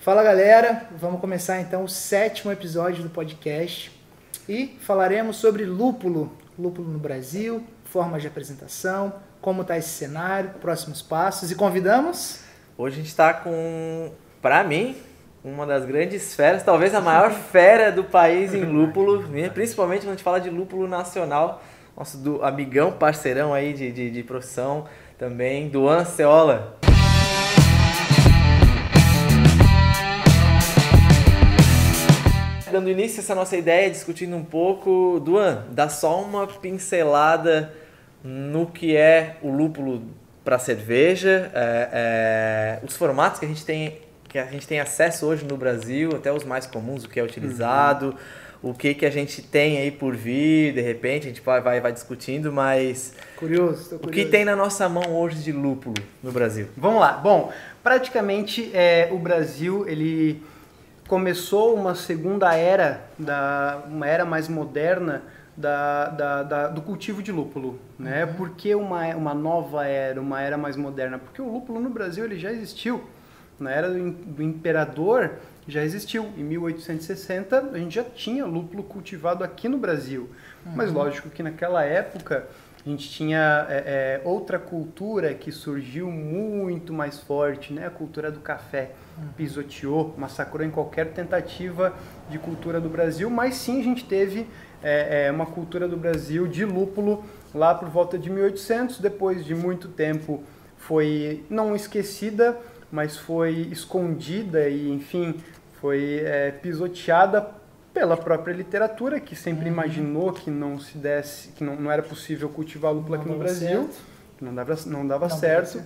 Fala galera, vamos começar então o sétimo episódio do podcast. E falaremos sobre lúpulo, lúpulo no Brasil, formas de apresentação, como está esse cenário, próximos passos. E convidamos. Hoje a gente está com, para mim, uma das grandes feras, talvez a maior fera do país em lúpulo, principalmente quando a gente fala de lúpulo nacional, nosso do, amigão, parceirão aí de, de, de profissão também, Duan Ceola. Dando início a essa nossa ideia, discutindo um pouco, Duan, dá só uma pincelada no que é o lúpulo para cerveja, é, é, os formatos que a gente tem que a gente tem acesso hoje no Brasil, até os mais comuns, o que é utilizado, uhum. o que que a gente tem aí por vir, de repente, a gente vai, vai, vai discutindo, mas... Curioso, curioso. O que tem na nossa mão hoje de lúpulo no Brasil? Vamos lá. Bom, praticamente é, o Brasil, ele começou uma segunda era, da, uma era mais moderna, da, da, da, do cultivo de lúpulo, né? Uhum. Por que uma, uma nova era, uma era mais moderna? Porque o lúpulo no Brasil ele já existiu. Na era do, do imperador já existiu. Em 1860 a gente já tinha lúpulo cultivado aqui no Brasil. Uhum. Mas lógico que naquela época a gente tinha é, é, outra cultura que surgiu muito mais forte, né? A cultura do café. Uhum. Pisoteou, massacrou em qualquer tentativa de cultura do Brasil, mas sim a gente teve é, é, uma cultura do Brasil de lúpulo lá por volta de 1800, depois de muito tempo foi não esquecida, mas foi escondida e, enfim, foi é, pisoteada pela própria literatura, que sempre uhum. imaginou que não se desse, que não, não era possível cultivar lúpulo aqui no Brasil, certo. que não dava, não dava não certo.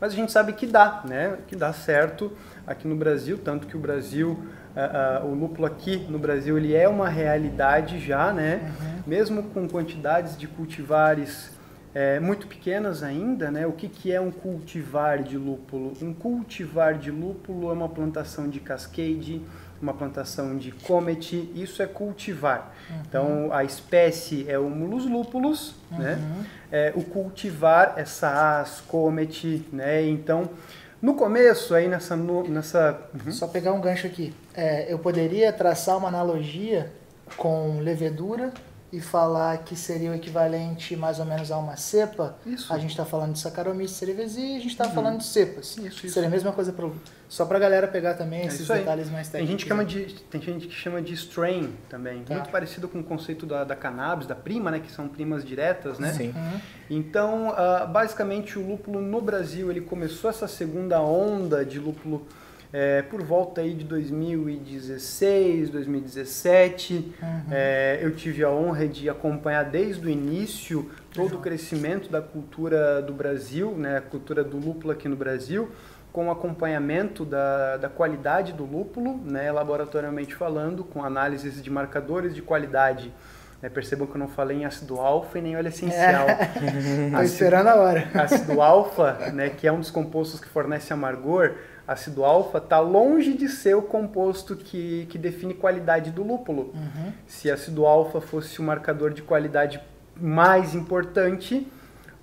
Mas a gente sabe que dá, né? Que dá certo aqui no Brasil, tanto que o Brasil Uh, uh, o lúpulo aqui no Brasil ele é uma realidade já, né? Uhum. Mesmo com quantidades de cultivares é, muito pequenas ainda, né? O que, que é um cultivar de lúpulo? Um cultivar de lúpulo é uma plantação de cascade, uma plantação de comete, isso é cultivar. Uhum. Então a espécie é o Mulus lúpulus, né? uhum. né? É, o cultivar é saas, comete, né? Então no começo, aí nessa. nessa uhum. Só pegar um gancho aqui. É, eu poderia traçar uma analogia com levedura e falar que seria o equivalente mais ou menos a uma cepa. Isso. A gente está falando de Saccharomyces cerevisiae e a gente está uhum. falando de cepas. Isso, isso. Seria a mesma coisa para só para a galera pegar também é esses detalhes mais técnicos. Tem gente, que chama de, tem gente que chama de strain também, tá. muito parecido com o conceito da, da cannabis, da prima, né, que são primas diretas, né? Sim. Uhum. Então, uh, basicamente, o lúpulo no Brasil, ele começou essa segunda onda de lúpulo é, por volta aí de 2016, 2017. Uhum. É, eu tive a honra de acompanhar desde o início todo o crescimento da cultura do Brasil, né, a cultura do lúpulo aqui no Brasil, com acompanhamento da, da qualidade do lúpulo, né, laboratorialmente falando, com análises de marcadores de qualidade. É, percebam que eu não falei em ácido alfa e nem óleo essencial. Estou esperando a hora. Ácido alfa, né, que é um dos compostos que fornece amargor, ácido alfa está longe de ser o composto que, que define qualidade do lúpulo. Uhum. Se ácido alfa fosse o marcador de qualidade mais importante,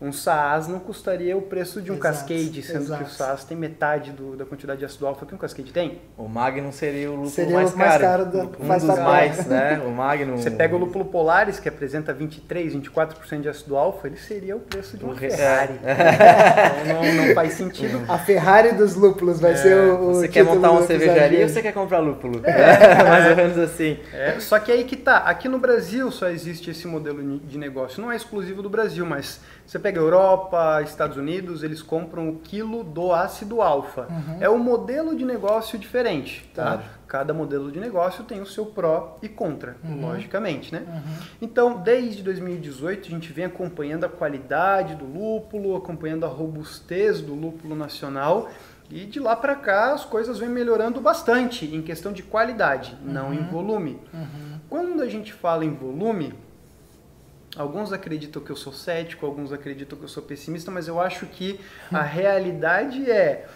um SaaS não custaria o preço de um exato, Cascade, sendo exato. que o SaaS tem metade do, da quantidade de ácido alfa que um Cascade tem. O Magnum seria o lúpulo seria mais, mais caro. do, um mais dos mais, né? O Magnum. Você pega o lúpulo Polaris, que apresenta 23, 24% de ácido alfa, ele seria o preço de uma Ferrari. É. então não, não, faz sentido. A Ferrari dos lúpulos vai é. ser o, Você quer montar uma cervejaria ou você quer comprar lúpulo? É. mais ou menos assim. É. Só que aí que tá, aqui no Brasil só existe esse modelo de negócio. Não é exclusivo do Brasil, mas você pega Europa, Estados Unidos, eles compram o quilo do ácido alfa. Uhum. É um modelo de negócio diferente, tá? Cada modelo de negócio tem o seu pró e contra, uhum. logicamente, né? Uhum. Então, desde 2018, a gente vem acompanhando a qualidade do lúpulo, acompanhando a robustez do lúpulo nacional. E de lá para cá as coisas vêm melhorando bastante em questão de qualidade, não em uhum. volume. Uhum. Quando a gente fala em volume, Alguns acreditam que eu sou cético, alguns acreditam que eu sou pessimista, mas eu acho que a realidade é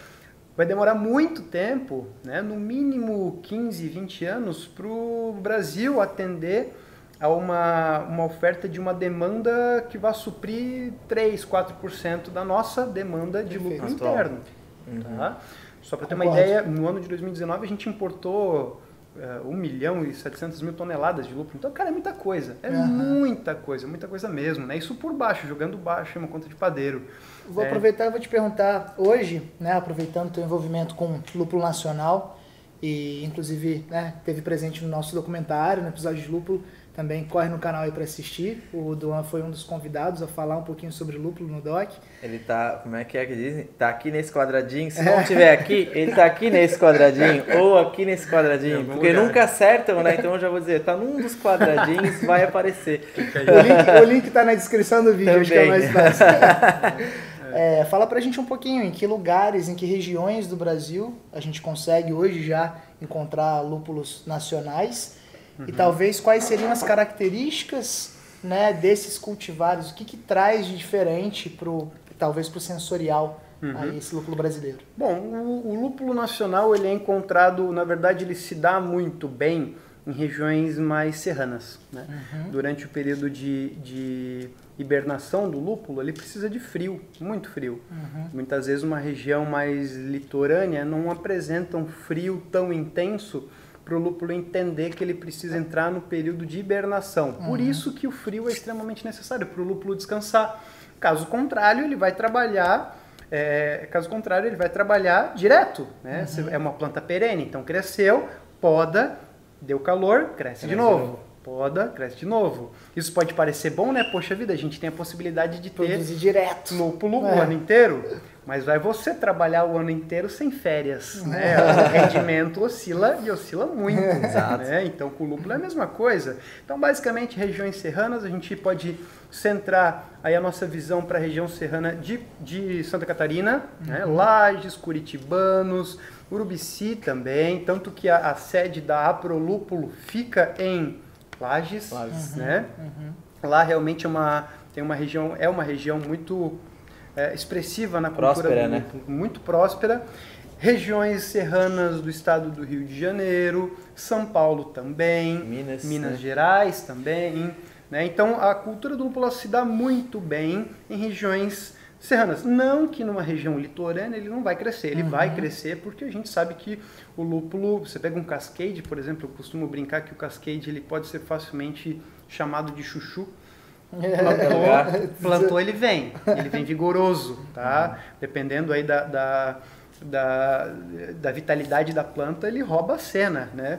vai demorar muito tempo, né, no mínimo 15, 20 anos, para o Brasil atender a uma, uma oferta de uma demanda que vai suprir 3, 4% da nossa demanda de lucro interno. Uhum. Tá? Só para ter uma ideia, no ano de 2019 a gente importou uh, 1 milhão e 700 mil toneladas de lúpulo. Então, cara, é muita coisa. É uhum. muita coisa, muita coisa mesmo. Né? Isso por baixo, jogando baixo em uma conta de padeiro. Vou é. aproveitar e vou te perguntar, hoje, né, aproveitando o teu envolvimento com lúpulo nacional, e inclusive né, teve presente no nosso documentário, no episódio de lúpulo, também corre no canal aí para assistir. O Duan foi um dos convidados a falar um pouquinho sobre lúpulo no doc. Ele tá, como é que é que dizem? Tá aqui nesse quadradinho. Se não tiver aqui, ele tá aqui nesse quadradinho ou aqui nesse quadradinho, porque lugar. nunca acertam, né? Então eu já vou dizer, tá num dos quadradinhos, vai aparecer. O link, o link tá na descrição do vídeo, também. acho que é mais fácil. É, fala pra gente um pouquinho em que lugares, em que regiões do Brasil a gente consegue hoje já encontrar lúpulos nacionais uhum. e talvez quais seriam as características né, desses cultivares, o que, que traz de diferente pro, talvez para o sensorial uhum. a esse lúpulo brasileiro? Bom, o, o lúpulo nacional ele é encontrado, na verdade ele se dá muito bem em regiões mais serranas. Né? Uhum. Durante o período de, de hibernação do lúpulo, ele precisa de frio, muito frio. Uhum. Muitas vezes uma região mais litorânea não apresenta um frio tão intenso para o lúpulo entender que ele precisa entrar no período de hibernação. Uhum. Por isso que o frio é extremamente necessário para o lúpulo descansar. Caso contrário, ele vai trabalhar é, caso contrário, ele vai trabalhar direto. Né? Uhum. É uma planta perene, então cresceu, poda, deu calor, cresce, cresce de novo. Novo poda, cresce de novo. Isso pode parecer bom, né? Poxa vida, a gente tem a possibilidade de ter Produzir direto. lúpulo é. o ano inteiro. Mas vai você trabalhar o ano inteiro sem férias, né? O rendimento oscila e oscila muito, Exato. né? Então, com o lúpulo é a mesma coisa. Então, basicamente, regiões serranas, a gente pode centrar aí a nossa visão para a região serrana de, de Santa Catarina, né? uhum. né? Lages, Curitibanos, Urubici também, tanto que a, a sede da Aprolúpulo fica em Lages, Lages. né? Uhum. Lá realmente é uma tem uma região é uma região muito é, expressiva na cultura próspera, né? muito próspera. Regiões serranas do estado do Rio de Janeiro, São Paulo também, Minas, Minas né? Gerais também. Né? Então a cultura do lúpulo se dá muito bem em regiões serranas. Não que numa região litorânea ele não vai crescer, ele uhum. vai crescer porque a gente sabe que o lúpulo, você pega um cascade, por exemplo, eu costumo brincar que o cascade ele pode ser facilmente chamado de chuchu. Plantou, plantou ele vem, ele vem vigoroso, tá? Dependendo aí da, da, da, da vitalidade da planta, ele rouba a cena, né?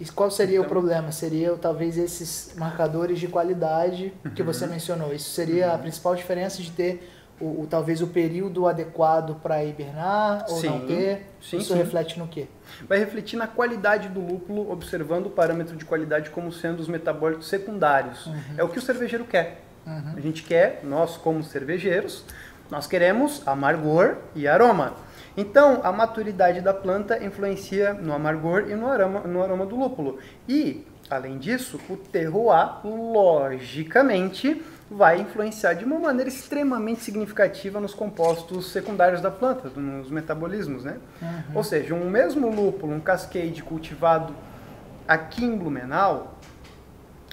E qual seria então, o problema? Seria talvez esses marcadores de qualidade que uhum. você mencionou. Isso seria uhum. a principal diferença de ter o, o, talvez o período adequado para hibernar ou sim, não ter? Sim, Isso sim. reflete no quê? Vai refletir na qualidade do lúpulo, observando o parâmetro de qualidade como sendo os metabólitos secundários. Uhum. É o que o cervejeiro quer. Uhum. A gente quer, nós como cervejeiros, nós queremos amargor e aroma. Então, a maturidade da planta influencia no amargor e no aroma, no aroma do lúpulo. E, além disso, o terroir, logicamente, vai influenciar de uma maneira extremamente significativa nos compostos secundários da planta, nos metabolismos, né? Uhum. Ou seja, um mesmo lúpulo, um cascade cultivado aqui em Blumenau,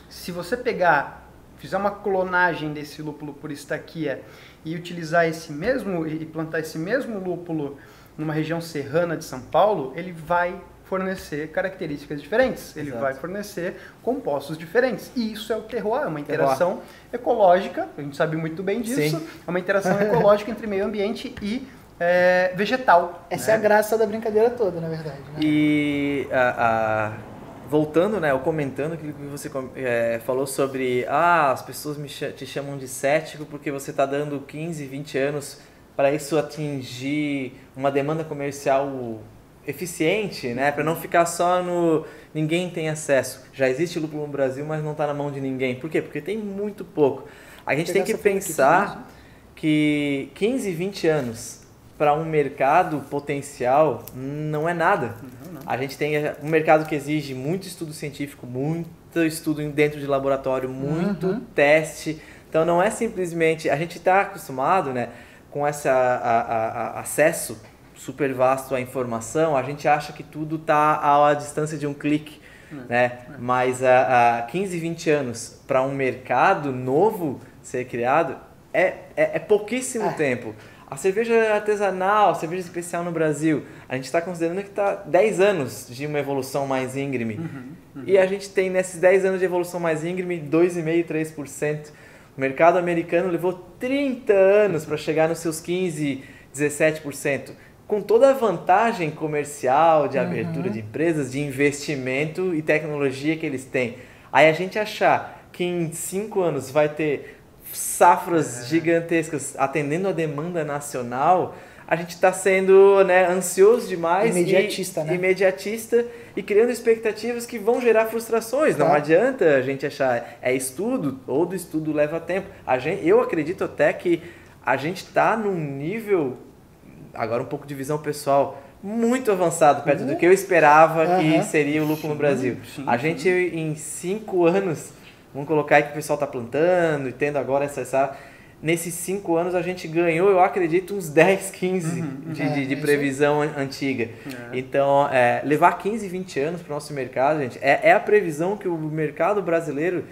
se você pegar, fizer uma clonagem desse lúpulo por estaquia e utilizar esse mesmo e plantar esse mesmo lúpulo numa região serrana de São Paulo, ele vai fornecer características diferentes, ele Exato. vai fornecer compostos diferentes. E isso é o terroir, é uma interação terroir. ecológica, a gente sabe muito bem disso, Sim. é uma interação ecológica entre meio ambiente e é, vegetal. Essa né? é a graça da brincadeira toda, na verdade. Né? E a, a, voltando, né, ou comentando aquilo que você é, falou sobre ah, as pessoas me te chamam de cético porque você está dando 15, 20 anos para isso atingir uma demanda comercial eficiente, né? Para não ficar só no ninguém tem acesso. Já existe lúpulo no Brasil, mas não está na mão de ninguém. Por quê? Porque tem muito pouco. A gente tem que pensar que 15, 20 anos para um mercado potencial não é nada. Não, não. A gente tem um mercado que exige muito estudo científico, muito estudo dentro de laboratório, muito uhum. teste. Então não é simplesmente a gente está acostumado, né, com esse acesso super vasto a informação, a gente acha que tudo está à distância de um clique. É, né? É. Mas há, 15, 20 anos para um mercado novo ser criado é, é, é pouquíssimo é. tempo. A cerveja artesanal, a cerveja especial no Brasil, a gente está considerando que está 10 anos de uma evolução mais íngreme. Uhum, uhum. E a gente tem nesses 10 anos de evolução mais íngreme 2,5%, 3%. O mercado americano levou 30 anos para chegar nos seus 15%, 17%. Com toda a vantagem comercial, de abertura uhum. de empresas, de investimento e tecnologia que eles têm. Aí a gente achar que em 5 anos vai ter safras é. gigantescas atendendo a demanda nacional, a gente está sendo né, ansioso demais imediatista, e, né? imediatista e criando expectativas que vão gerar frustrações. Não adianta a gente achar é estudo, ou do estudo leva tempo. A gente, eu acredito até que a gente está num nível, agora um pouco de visão pessoal, muito avançado perto uhum. do que eu esperava uhum. que seria o lúpulo no Brasil. Sim, sim, a gente, em cinco anos, Vamos colocar aí que o pessoal está plantando e tendo agora essa, essa. Nesses cinco anos a gente ganhou, eu acredito, uns 10, 15 uhum, de, é, de, de, previsão antiga. É. Então, é, levar 15, 20 anos para o nosso mercado, gente, é, é a previsão que o mercado brasileiro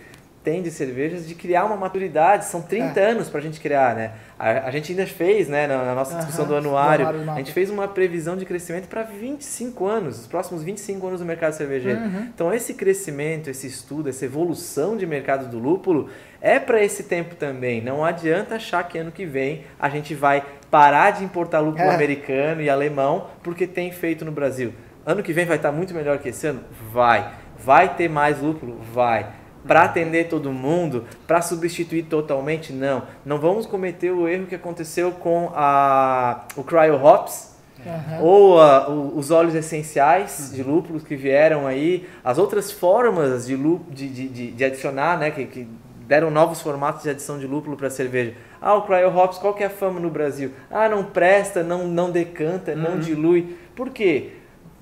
tem de cervejas de criar uma maturidade. São 30 é. anos para a gente criar, né? A, a, gente ainda fez, né, na, na nossa discussão uhum, do anuário, a gente fez uma previsão de crescimento para 25 anos, os próximos 25 anos do mercado cervejeiro. Uhum. Então, esse crescimento, esse estudo, essa evolução de mercado do lúpulo é para esse tempo também. Não adianta achar que ano que vem a gente vai parar de importar lúpulo é. americano e alemão porque tem feito no Brasil. Ano que vem vai estar muito melhor que esse ano? Vai. Vai ter mais lúpulo? Vai para atender todo mundo, para substituir totalmente, não. Não vamos cometer o erro que aconteceu com a, o Cryo Hops, uhum. ou a, o, os óleos essenciais de lúpulos que vieram aí, as outras formas de, de, de, de adicionar, né, que, que deram novos formatos de adição de lúpulo para cerveja. Ah, o Cryo Hops, qual que é a fama no Brasil? Ah, não presta, não, não decanta, uhum. não dilui. Por quê?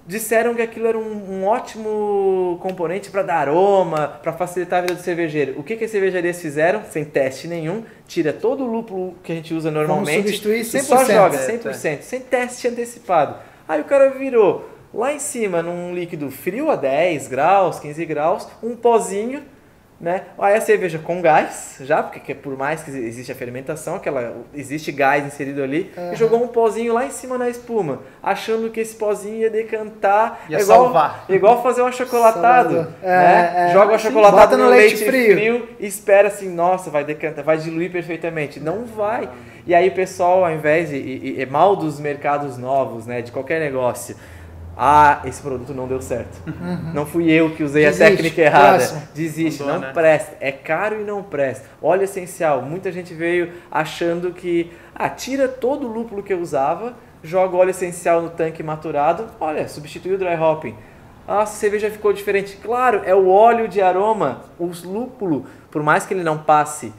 Disseram que aquilo era um, um ótimo componente para dar aroma, para facilitar a vida do cervejeiro. O que, que as cervejarias fizeram? Sem teste nenhum, tira todo o lúpulo que a gente usa normalmente Vamos substituir 100%. e só joga 100%, é, sem teste antecipado. Aí o cara virou lá em cima, num líquido frio a 10 graus, 15 graus, um pozinho né? Aí a cerveja com gás, já, porque por mais que existe a fermentação, aquela, existe gás inserido ali, uhum. e jogou um pozinho lá em cima na espuma, achando que esse pozinho ia decantar. Ia é igual, salvar. Igual fazer um achocolatado. É, né? É, Joga o achocolatado no, no leite, leite frio. frio. e espera assim, nossa, vai decantar, vai diluir perfeitamente. Não vai. E aí o pessoal, ao invés de. E, e, é mal dos mercados novos, né? De qualquer negócio ah, esse produto não deu certo. Uhum. Não fui eu que usei Desiste, a técnica errada. Próximo. Desiste, não né? presta. É caro e não presta. Óleo essencial. Muita gente veio achando que, ah, tira todo o lúpulo que eu usava, joga óleo essencial no tanque maturado, olha, substituiu o dry hopping. Ah, a cerveja ficou diferente. Claro, é o óleo de aroma, o lúpulo, por mais que ele não passe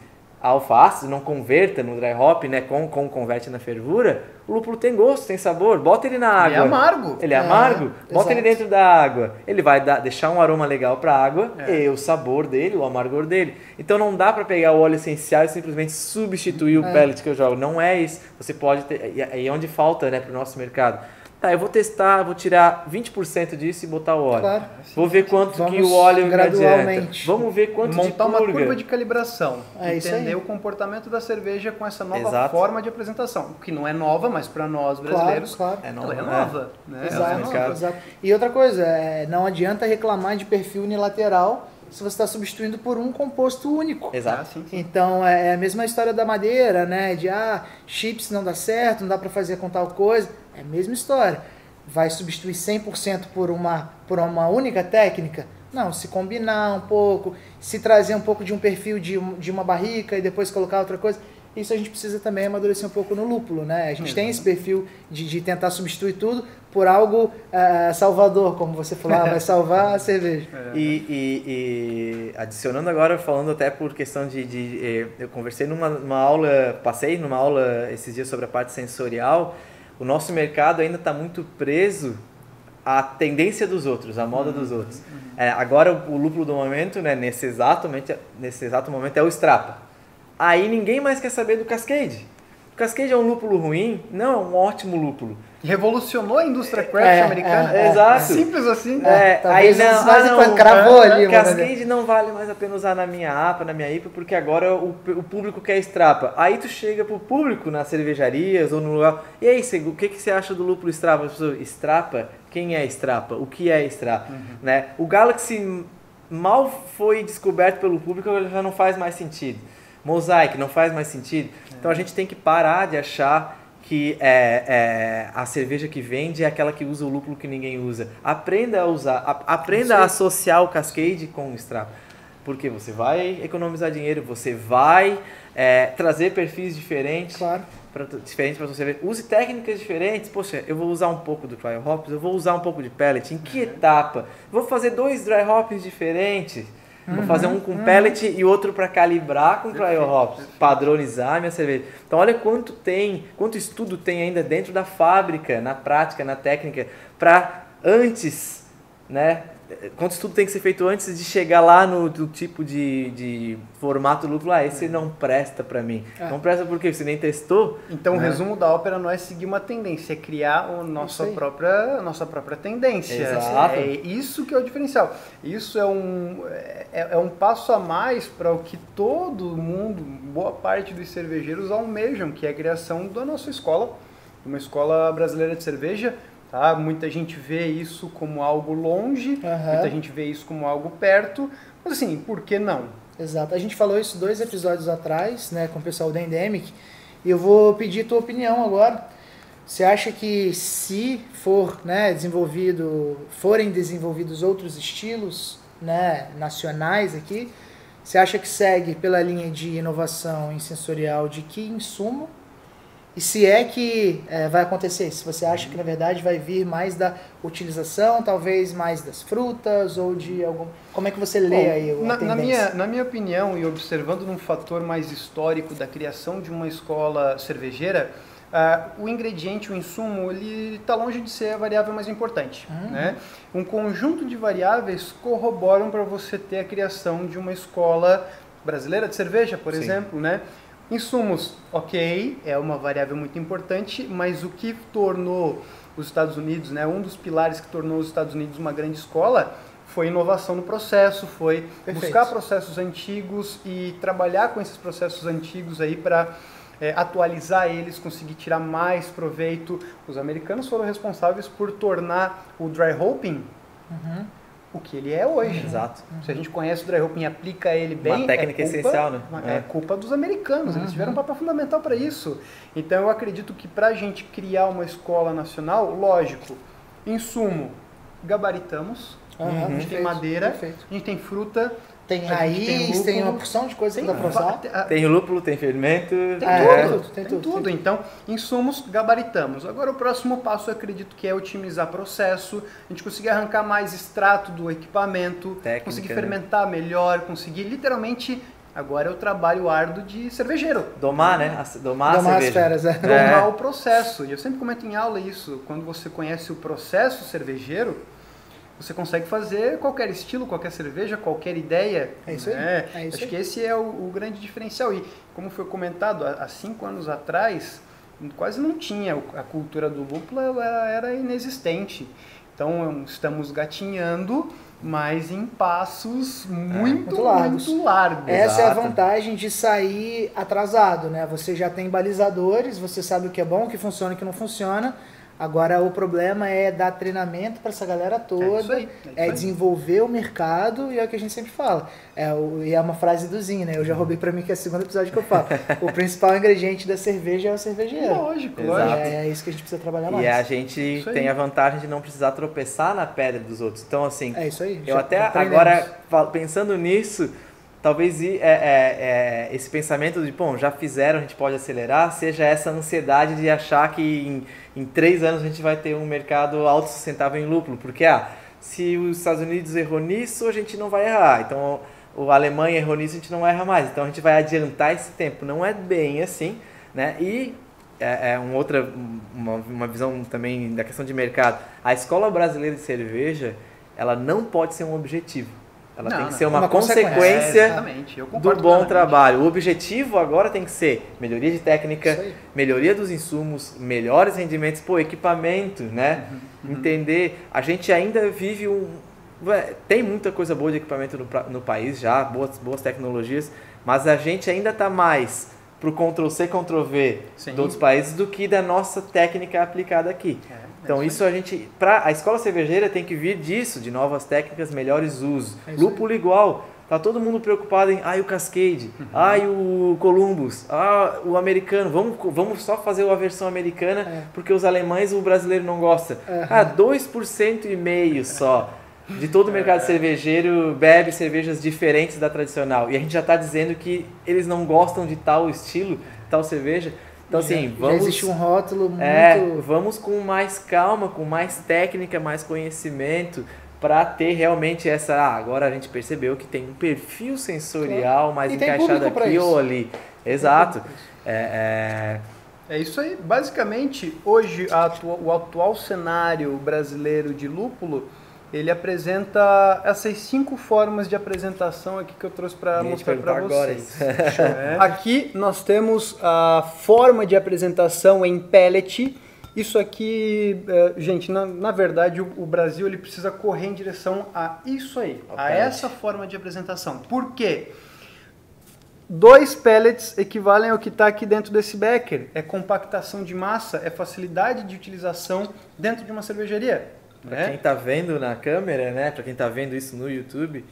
a alface, não converta no dry hop, né, com, com converte na fervura, o lúpulo tem gosto, tem sabor, bota ele na água. Ele é amargo. Ele é, é amargo, bota exato. ele dentro da água. Ele vai dar, deixar um aroma legal para a água é. e o sabor dele, o amargor dele. Então não dá para pegar o óleo essencial e simplesmente substituir o é. pellet que eu jogo. Não é isso. Você pode ter, e é onde falta, né, para o nosso mercado Tá, eu vou testar, vou tirar 20% disso e botar o óleo. Claro. Vou ver quanto Vamos que o óleo gradualmente. Vamos ver quanto Montar uma curva de calibração. É entender o comportamento da cerveja com essa nova Exato. forma de apresentação. Que não é nova, mas para nós brasileiros claro, claro. É, nova, ela é nova. É. Né? Exato, é nova. Exato. E outra coisa, é, não adianta reclamar de perfil unilateral se você está substituindo por um composto único. Exato. Ah, sim, sim. Então é, é a mesma história da madeira, né? De ah, chips não dá certo, não dá para fazer com tal coisa. É a mesma história. Vai substituir 100% por uma, por uma única técnica? Não, se combinar um pouco, se trazer um pouco de um perfil de, de uma barrica e depois colocar outra coisa isso a gente precisa também amadurecer um pouco no lúpulo, né? A gente tem esse perfil de, de tentar substituir tudo por algo uh, salvador, como você falou, ah, vai salvar a cerveja. É. E, e, e, adicionando agora, falando até por questão de, de eh, eu conversei numa, numa aula, passei numa aula esses dias sobre a parte sensorial, o nosso mercado ainda está muito preso à tendência dos outros, à moda uhum. dos outros. Uhum. É, agora o, lúpulo do momento, né, nesse exato momento, nesse exato momento é o Strapa. Aí ninguém mais quer saber do Cascade. O Cascade é um lúpulo ruim? Não, é um ótimo lúpulo. Revolucionou a indústria craft é, americana. É, Exato. Simples assim. É, aí não, ah, não, cravou ali. Cascade não vale mais a pena usar na minha APA, na minha IPA, porque agora o, o público quer Strapa. Aí tu chega pro público nas cervejarias ou no lugar, e aí, o que, que você acha do lúpulo Strapa? Strapa? Quem é Strapa? O que é Strapa? Uhum. Né? O Galaxy mal foi descoberto pelo público, já não faz mais sentido. Mosaic não faz mais sentido. Então a gente tem que parar de achar que é, é, a cerveja que vende é aquela que usa o lúpulo que ninguém usa. Aprenda a usar, a, aprenda a associar o Cascade com o Strapa. Porque você vai economizar dinheiro, você vai é, trazer perfis diferentes. Claro. Pra, diferentes para você ver. Use técnicas diferentes. Poxa, eu vou usar um pouco do dry hops, eu vou usar um pouco de pellet. Em que uhum. etapa? Vou fazer dois dry hops diferentes. Uhum, Vou fazer um com uhum. pellet e outro para calibrar com cryo hops, padronizar minha cerveja. Então olha quanto tem, quanto estudo tem ainda dentro da fábrica, na prática, na técnica, para antes, né, quanto estudo tem que ser feito antes de chegar lá no, tipo de, de formato lúpulo? Ah, esse é. não presta para mim. É. Não presta porque você nem testou. Então, né? o resumo da ópera não é seguir uma tendência, é criar a nossa, própria, nossa própria tendência. Exato. É isso que é o diferencial. Isso é um, é, é um passo a mais para o que todo mundo, boa parte dos cervejeiros almejam, que é a criação da nossa escola, uma escola brasileira de cerveja Tá? Muita gente vê isso como algo longe, uhum. muita gente vê isso como algo perto, mas assim, por que não? Exato. A gente falou isso dois episódios atrás, né, com o pessoal da Endemic, e eu vou pedir tua opinião agora. Você acha que se for, né, desenvolvido, forem desenvolvidos outros estilos, né, nacionais aqui, você acha que segue pela linha de inovação em sensorial de que insumo e se é que é, vai acontecer, se você acha que na verdade vai vir mais da utilização, talvez mais das frutas ou de algum. Como é que você lê Bom, aí o na, na, minha, na minha opinião, e observando num fator mais histórico da criação de uma escola cervejeira, uh, o ingrediente, o insumo, ele está longe de ser a variável mais importante. Uhum. Né? Um conjunto de variáveis corroboram para você ter a criação de uma escola brasileira de cerveja, por Sim. exemplo, né? Insumos, ok, é uma variável muito importante, mas o que tornou os Estados Unidos, né, um dos pilares que tornou os Estados Unidos uma grande escola foi inovação no processo, foi Perfeito. buscar processos antigos e trabalhar com esses processos antigos aí para é, atualizar eles, conseguir tirar mais proveito. Os americanos foram responsáveis por tornar o dry hopping uhum o que ele é hoje. Exato. Se a gente conhece o dry hopping e aplica ele bem, uma técnica é culpa, essencial, né? É. é culpa dos americanos. Uhum. Eles tiveram um papel fundamental para isso. Então eu acredito que para a gente criar uma escola nacional, lógico, insumo, gabaritamos. Uhum. A gente tem madeira, Perfeito. a gente tem fruta, tem raiz, tem, tem, uma porção de coisas que dá pra usar. Tem lúpulo, tem fermento. Tem, é. tudo, tem, tem tudo, tudo. Então, insumos, gabaritamos. Agora, o próximo passo, eu acredito que é otimizar processo, a gente conseguir arrancar mais extrato do equipamento, Técnica, conseguir né? fermentar né? melhor, conseguir literalmente Agora é o trabalho árduo de cervejeiro. Domar, né? Domar, Domar as feras, é. Domar é. o processo. E eu sempre comento em aula isso. Quando você conhece o processo cervejeiro, você consegue fazer qualquer estilo, qualquer cerveja, qualquer ideia. É isso aí. Né? É isso Acho aí. que esse é o, o, grande diferencial. E como foi comentado, há, cinco anos atrás, quase não tinha a cultura do lúpulo, ela era inexistente. Então estamos gatinhando, mas em passos muito, é, muito, largos. muito largos. Essa Exato. é a vantagem de sair atrasado, né? Você já tem balizadores, você sabe o que é bom, o que funciona e o que não funciona Agora o problema é dar treinamento para essa galera toda, é, aí, é, é desenvolver o mercado e é o que a gente sempre fala. É, o, e é uma frase do Zinho, né? Eu já roubei para mim que é o segundo episódio que eu falo. o principal ingrediente da cerveja é o cervejeiro. Lógico, lógico. É, é, isso que a gente precisa trabalhar mais. E a gente tem a vantagem de não precisar tropeçar na pedra dos outros. Então, assim, é isso aí. eu até agora, pensando nisso, talvez é, é, é, esse pensamento de, bom, já fizeram, a gente pode acelerar, seja essa ansiedade de achar que em em três anos a gente vai ter um mercado autossustentável em lúpulo, porque ah, se os Estados Unidos errou nisso, a gente não vai errar. Então, o Alemanha errou nisso, a gente não vai errar mais. Então, a gente vai adiantar esse tempo. Não é bem assim, né? E é, é um outra, uma, uma visão também da questão de mercado. A escola brasileira de cerveja, ela não pode ser um objetivo. Ela Não, tem que não. ser uma, Uma consequência, consequência. É, do bom trabalho. O objetivo agora tem que ser melhoria de técnica, melhoria dos insumos, melhores rendimentos, pô, equipamento, né? Uhum, Entender. A gente ainda vive um. Ué, Tem muita coisa boa de equipamento no, no país já, boas, boas tecnologias, mas a gente ainda está mais pro Ctrl-C, Ctrl-V de outros países do que da nossa técnica aplicada aqui. É, é Então isso a gente, pra, a escola cervejeira tem que vir disso, de novas técnicas, melhores usos. É. Lúpulo igual, tá todo mundo preocupado em, ai o Cascade, Uhum. ai o Columbus, ah o americano, vamos, vamos só fazer a versão americana É. porque os alemães o brasileiro não gosta. Ah, 2% e meio só de todo o mercado É. cervejeiro bebe cervejas diferentes da tradicional. E a gente já está dizendo que eles não gostam de tal estilo, tal cerveja. Então assim, já, vamos já existe um rótulo muito. é, vamos com mais calma, com mais técnica, mais conhecimento, para ter realmente essa. Ah, agora a gente percebeu que tem um perfil sensorial mais E encaixado aqui isso. ou ali. Exato. É, É isso aí. Basicamente, hoje a atua- o atual cenário brasileiro de lúpulo, ele apresenta essas cinco formas de apresentação aqui que eu trouxe para mostrar para vocês. isso. É. Aqui nós temos a forma de apresentação em pellet. Isso aqui, eh, gente, na, na verdade o, o Brasil ele precisa correr em direção a isso aí, a pellet. essa forma de apresentação. Por quê? Dois pellets equivalem ao que está aqui dentro desse becker. É compactação de massa, é facilidade de utilização dentro de uma cervejaria. Pra né? quem tá vendo na câmera, né? Pra quem tá vendo isso no YouTube,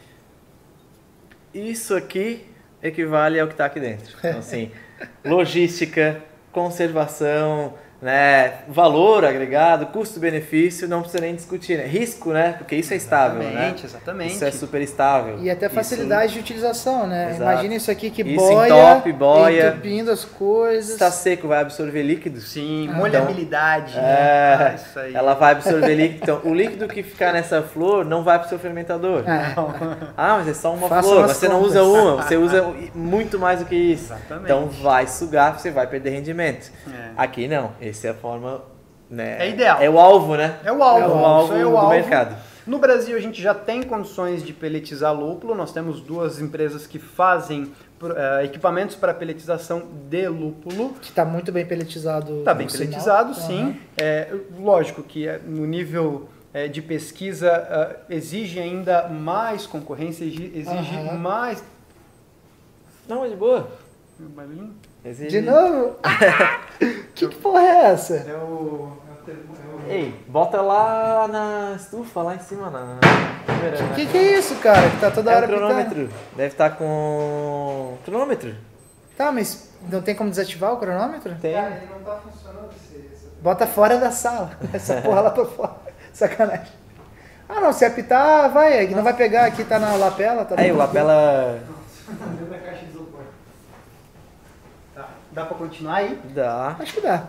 isso aqui equivale ao que tá aqui dentro. Então, assim, logística, conservação, né? Valor agregado, custo-benefício, não precisa nem discutir, né? Risco, né? Porque isso é estável, né? Exatamente, exatamente. Isso é super estável. E até Isso- facilidade de utilização, né? Exato. Imagina isso aqui que Isso boia, entope, boia. entupindo as coisas. Está seco, vai absorver líquidos. Sim, Ah, molhabilidade. né? É, Ah, isso aí. ela vai absorver líquido. Então, o líquido que ficar nessa flor não vai para o seu fermentador. É. Ah, mas é só uma Façam flor. Você não contas. usa uma, você usa muito mais do que isso. Exatamente. Então vai sugar, você vai perder rendimento. É. Aqui não. Essa é a forma. Né, É ideal. É o alvo, né? É o alvo, É o alvo é o do alvo. mercado. No Brasil a gente já tem condições de pelletizar lúpulo. Nós temos duas empresas que fazem eh, equipamentos para pelletização de lúpulo. Que está muito bem peletizado. Está bem por sinal. sim. É, lógico que eh, no nível eh, de pesquisa eh, exige ainda mais concorrência, exige, exige Aham. mais. Não, é de boa. Barulhinho? Exige- De novo? que, que porra é essa? É o. é o é o- Ei, bota lá na estufa, lá em cima, na câmera. O né? que, que é isso, cara? Que tá toda É hora o cronômetro. Deve estar com. Cronômetro? Tá, mas não tem como desativar o cronômetro? Tem. Cara, ele não tá funcionando esse. esse- Bota fora da sala. Essa porra lá pra fora. Sacanagem. Ah, não, se apitar, vai. Não vai pegar aqui, tá na lapela. Tá Aí, o lapela. Dentro da caixa de isopor. Tá. Dá pra continuar aí? Dá. Acho que dá.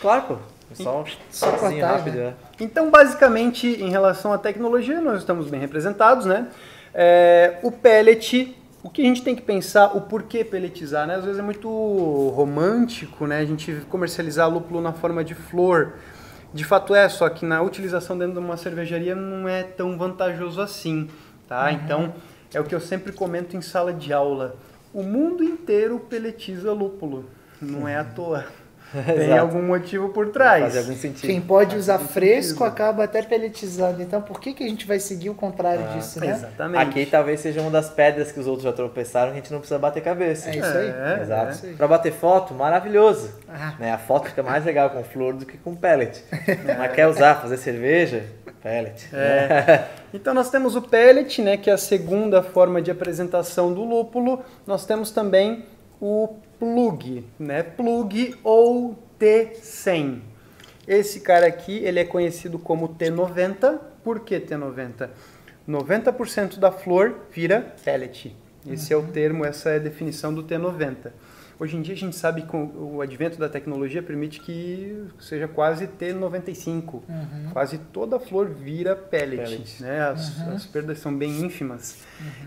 Claro, pô. É Só um Só cortar, rápido, né? é. Então, basicamente, em relação à tecnologia, nós estamos bem representados, né? É, o pellet, o que a gente tem que pensar, o porquê pelletizar, né? Às vezes é muito romântico, né? A gente comercializar lúpulo na forma de flor. De fato é, só que na utilização dentro de uma cervejaria não é tão vantajoso assim, tá? Então, é o que eu sempre comento em sala de aula. O mundo inteiro pelletiza lúpulo, não é à toa. Tem Exato. algum motivo por trás. Faz algum sentido. Quem pode usar fresco sentido. acaba até peletizando. Então por que, que a gente vai seguir o contrário Ah, disso, né? Exatamente. Aqui talvez seja uma das pedras que os outros já tropeçaram a gente não precisa bater cabeça. É isso aí. É, Exato. é isso aí. Pra bater foto, maravilhoso. Ah. Né? A foto fica mais legal com flor do que com pellet. Mas quer usar, fazer cerveja? Pellet. É. Então nós temos o pellet, né, que é a segunda forma de apresentação do lúpulo. Nós temos também o plug, né? Plug ou T100. Esse cara aqui, ele é conhecido como T90. Por que T90? 90% da flor vira pellet. Esse é o termo, essa é a definição do T90. Hoje em dia a gente sabe que o advento da tecnologia permite que seja quase T95. Quase toda a flor vira pellet. Pellet. Né? As, as perdas são bem ínfimas.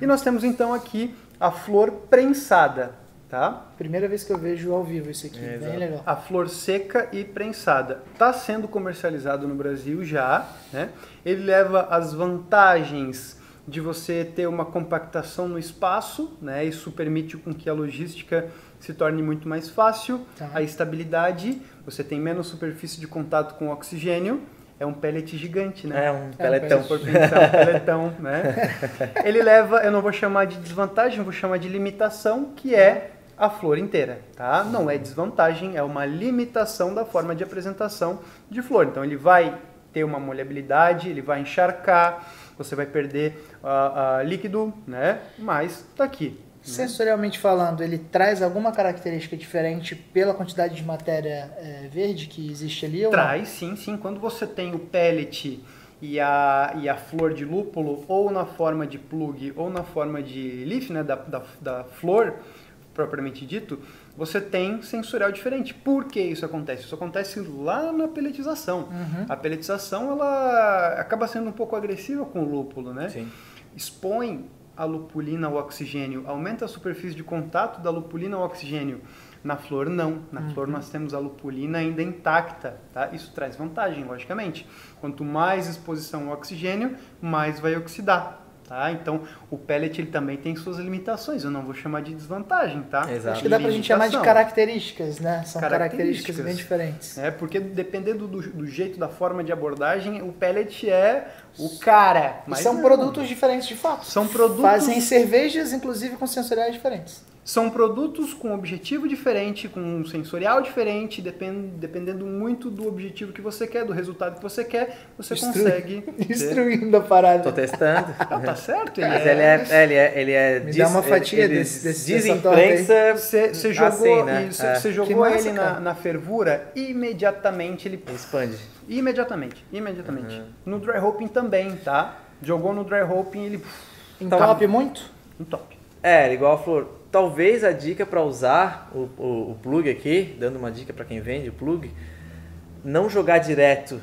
E nós temos então aqui a flor prensada. Tá? Primeira vez que eu vejo ao vivo isso aqui. É, Bem exato. legal. A flor seca e prensada. Está sendo comercializado no Brasil já. Né? Ele leva as vantagens de você ter uma compactação no espaço, né? Isso permite com que a logística se torne muito mais fácil. Tá. A estabilidade, você tem menos superfície de contato com o oxigênio. É um pellet gigante, né? É um peletão. For pensar, um peletão, né? Ele leva, eu não vou chamar de desvantagem, eu vou chamar de limitação, que é a flor inteira, tá? Não é desvantagem, é uma limitação da forma de apresentação de flor. Então ele vai ter uma molhabilidade, ele vai encharcar, você vai perder ah, ah, líquido, né? Mas tá aqui. Sensorialmente falando, ele traz alguma característica diferente pela quantidade de matéria eh, verde que existe ali? ou não? Traz, sim, sim. Quando você tem o pellet e a, e a flor de lúpulo, ou na forma de plug, ou na forma de leaf, né, da, da, da flor, propriamente dito, você tem sensorial diferente. Por que isso acontece? Isso acontece lá na pelletização. A pelletização, ela acaba sendo um pouco agressiva com o lúpulo, né? Sim. expõe a lupulina ao oxigênio, aumenta a superfície de contato da lupulina ao oxigênio. Na flor, não. Na flor, nós temos a lupulina ainda intacta. Tá? Isso traz vantagem, logicamente. Quanto mais exposição ao oxigênio, mais vai oxidar. Tá? Então, o pellet ele também tem suas limitações. Eu não vou chamar de desvantagem, tá? Exato. Acho que dá pra gente chamar de características, né? São características, Características. bem diferentes. É, porque dependendo do, do jeito, da forma de abordagem, o pellet é o cara. E Mas são não. produtos diferentes de fato. São produtos- Fazem cervejas, inclusive, com sensoriais diferentes. São produtos com objetivo diferente, com um sensorial diferente, depend, dependendo muito do objetivo que você quer, do resultado que você quer, você Destrui- consegue. ter. Destruindo a parada. Tô testando. Não, tá certo? Ele Mas é- ele é, ele é, ele é Me dá uma fatia ele desse- desse- desimprensa Você, jogou, assim, né? você, É. Que jogou massa, ele na, na fervura, imediatamente ele. expande. Imediatamente, imediatamente. Uhum. No dry hopping também, tá? Jogou no dry hopping, ele. Entope muito? Um top. É, igual a flor. Talvez a dica para usar o, o, o plug aqui, dando uma dica para quem vende o plug, não jogar direto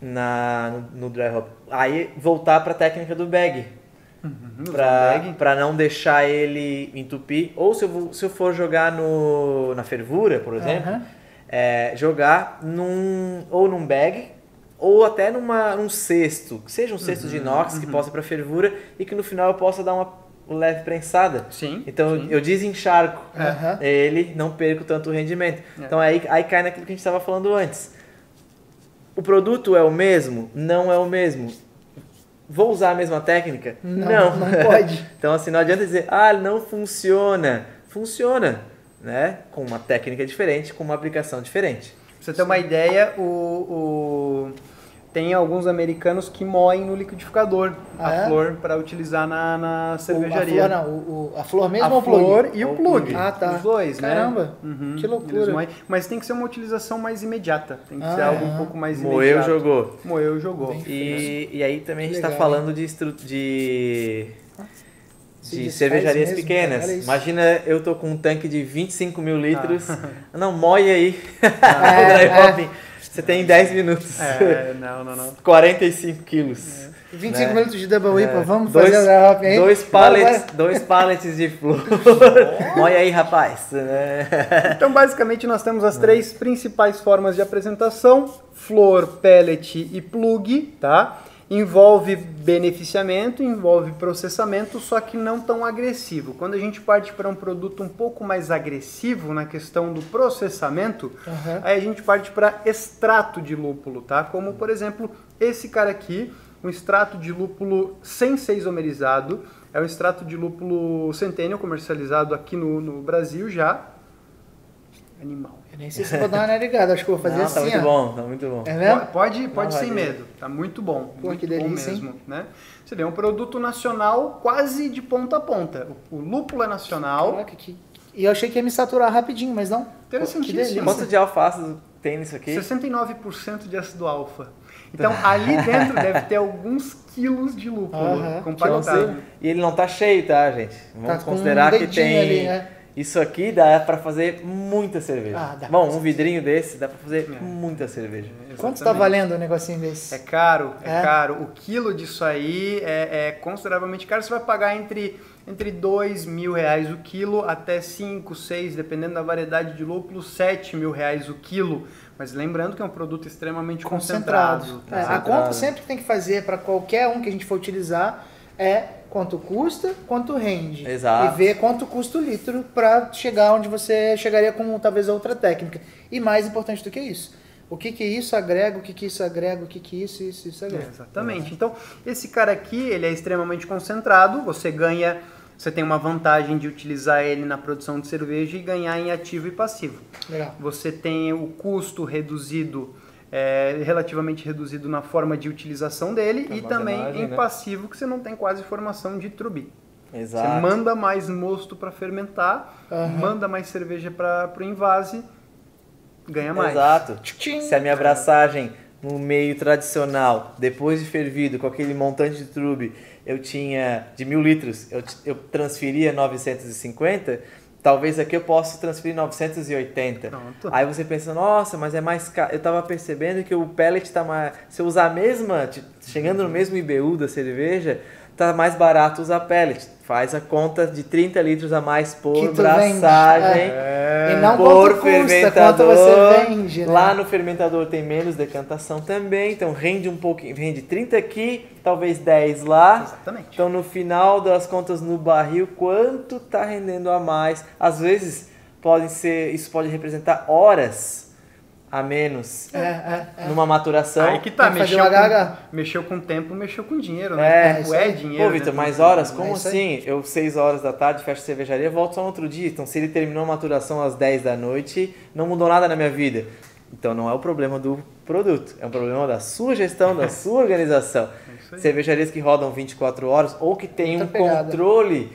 na, no, no dry hop. Aí voltar para a técnica do bag. Bag. pra não deixar ele entupir. Ou se eu, vou- se eu for jogar no, na fervura, por exemplo, Aham. é, jogar num, ou num bag ou até numa, num cesto. Que seja um cesto Uhum, de inox que possa ir pra fervura e que no final eu possa dar uma leve prensada. Sim. Então sim. eu desencharco Aham. ele, não perco tanto o rendimento. É. Então aí, aí cai naquilo que a gente estava falando antes. O produto é o mesmo? Não é o mesmo. Vou usar a mesma técnica? Não, não pode. então assim, não adianta dizer, ah, não funciona. Funciona, né? Com uma técnica diferente, com uma aplicação diferente. Pra você ter uma ideia, o, o- tem alguns americanos que moem no liquidificador Ah, a é? flor para utilizar na, na O- cervejaria. A flor, não, o, o- a flor mesmo a ou o plug? flor e o o plug. Ah, tá. Os dois, né? Caramba, Uhum, que loucura. moem. Mas tem que ser uma utilização mais imediata. Tem que ser Ah, algo é. um pouco mais Moeu, imediato. jogou. Moeu, jogou. E, e aí também a gente está falando de, estru- de, Se de cervejarias mesmo, pequenas. isso. Imagina eu tô com um tanque de 25 mil litros. Não, moe aí. É, Dry hopping. Você tem 10 minutos. É, não, não, não. 45 quilos. 25 né? minutos de double IPA, vamos dois, fazer dry hop aí? dois pallets, dois pallets de flor. moe aí, rapaz. Né? Então, basicamente, nós temos as três principais formas de apresentação: flor, pellet e plug, tá? Envolve beneficiamento, envolve processamento, só que não tão agressivo. Quando a gente parte para um produto um pouco mais agressivo na questão do processamento, Aham. aí a gente parte para extrato de lúpulo, tá? Como, por exemplo, esse cara aqui, um extrato de lúpulo sem ser isomerizado. É um extrato de lúpulo Centennial comercializado aqui no, no Brasil já. Animal. Eu nem sei se eu vou dar uma narigada, acho que eu vou fazer Não, assim, tá muito ó. bom, tá muito bom. É mesmo? Pode, pode Não, sem medo, tá muito bom. Pô, muito que bom delícia, mesmo, né? Você vê, é um produto nacional quase de ponta a ponta. O, o lúpulo é nacional. Caraca, que... E eu achei que ia me saturar rapidinho, mas não. Interessantíssimo. delícia. Quanto de alface tem nisso aqui? 69% de ácido alfa. Então, ali dentro deve ter alguns quilos de lúpulo Aham, compactado. E ele não tá cheio, tá, gente? Vamos Tá com considerar um que tem. ali, né? Isso aqui dá pra fazer muita cerveja. Ah, dá. Bom, um vidrinho desse dá pra fazer É. muita cerveja. Quanto tá Exatamente. valendo um negocinho desse? É caro, é, É? caro. O quilo disso aí é, é consideravelmente caro. Você vai pagar entre, entre 2 mil reais o quilo até 5, 6, dependendo da variedade de lúpulo, 7 mil reais o quilo. Mas lembrando que é um produto extremamente concentrado. concentrado. É, a Concentrado. conta sempre que tem que fazer para qualquer um que a gente for utilizar é quanto custa, quanto rende. Exato. E ver quanto custa o litro para chegar onde você chegaria com talvez outra técnica. E mais importante do que isso, o que que isso agrega, o que que isso agrega, o que que isso, isso, isso agrega. É, exatamente. Então, esse cara aqui, ele é extremamente concentrado, você ganha, você tem uma vantagem de utilizar ele na produção de cerveja e ganhar em ativo e passivo. Legal. Você tem o custo reduzido, é, relativamente reduzido na forma de utilização dele e também em né? passivo, que você não tem quase formação de trubi. Você Exato. manda mais mosto para fermentar, Aham. manda mais cerveja para o invase, ganha mais. Exato. Tchim. Se a minha abraçagem no meio tradicional, depois de fervido, com aquele montante de trube, eu tinha de mil litros, eu, eu transferia 950, talvez aqui eu possa transferir 980. Pronto. Aí você pensa, nossa, mas é mais caro. Eu tava percebendo que o pellet tá mais. Se eu usar a mesma, t- chegando no mesmo IBU da cerveja, tá mais barato usar pellet. Faz a conta de 30 litros a mais por braçagem É. E não por quanto custa, quanto fermentador. você vende, né? Lá no fermentador tem menos decantação também, então rende um pouquinho, rende 30 aqui, talvez 10 lá. Exatamente. Então no final das contas no barril, quanto tá rendendo a mais? Às vezes podem ser, isso pode representar horas a menos É, é, é. numa maturação. Aí que tá, mexeu com, mexeu com tempo, mexeu com dinheiro, É, né? é Tempo é dinheiro. Pô, Vitor, né? mais horas? Como É aí. assim? Eu, 6 horas da tarde, fecho a cervejaria, volto só no outro dia. Então, se ele terminou a maturação às 10 da noite, não mudou nada na minha vida. Então, não é o problema do produto, é um problema da sua gestão, da sua organização. aí. Cervejarias que rodam 24 horas ou que tem um pegada. controle.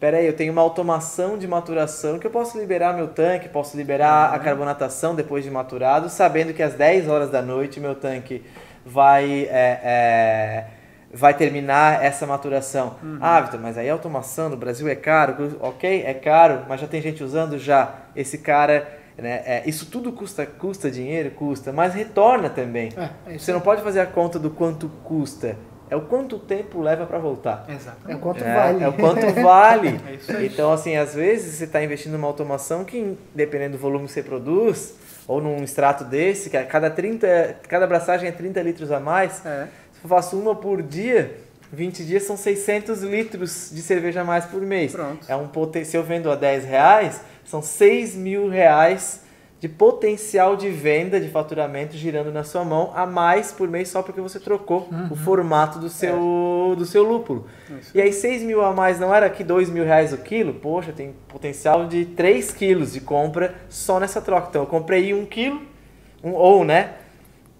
Pera aí, eu tenho uma automação de maturação que eu posso liberar meu tanque, posso liberar Uhum. a carbonatação depois de maturado, sabendo que às 10 horas da noite meu tanque vai, é, é, vai terminar essa maturação. Uhum. Ah, Vitor, mas aí a automação no Brasil é caro, ok, é caro, mas já tem gente usando já. Esse cara, né, é, isso tudo custa, custa dinheiro, custa, mas retorna também. É, é Você não pode fazer a conta do quanto custa, é o quanto tempo leva para voltar. É Exatamente. o quanto É, vale. é o quanto vale. É isso aí. Então, assim, às vezes você está investindo numa automação que, dependendo do volume que você produz, ou num extrato desse, que a cada 30, cada abraçagem é 30 litros a mais, É. se eu faço uma por dia, 20 dias são 600 litros de cerveja a mais por mês. Pronto. É um poten- Se eu vendo a 10 reais, são 6 mil reais de potencial de venda, de faturamento girando na sua mão a mais por mês só porque você trocou o formato do seu, do seu lúpulo. Isso. E aí 6 mil a mais não era aqui 2 mil reais o quilo? Poxa, tem potencial de 3 quilos de compra só nessa troca. Então eu comprei um quilo, um, ou né,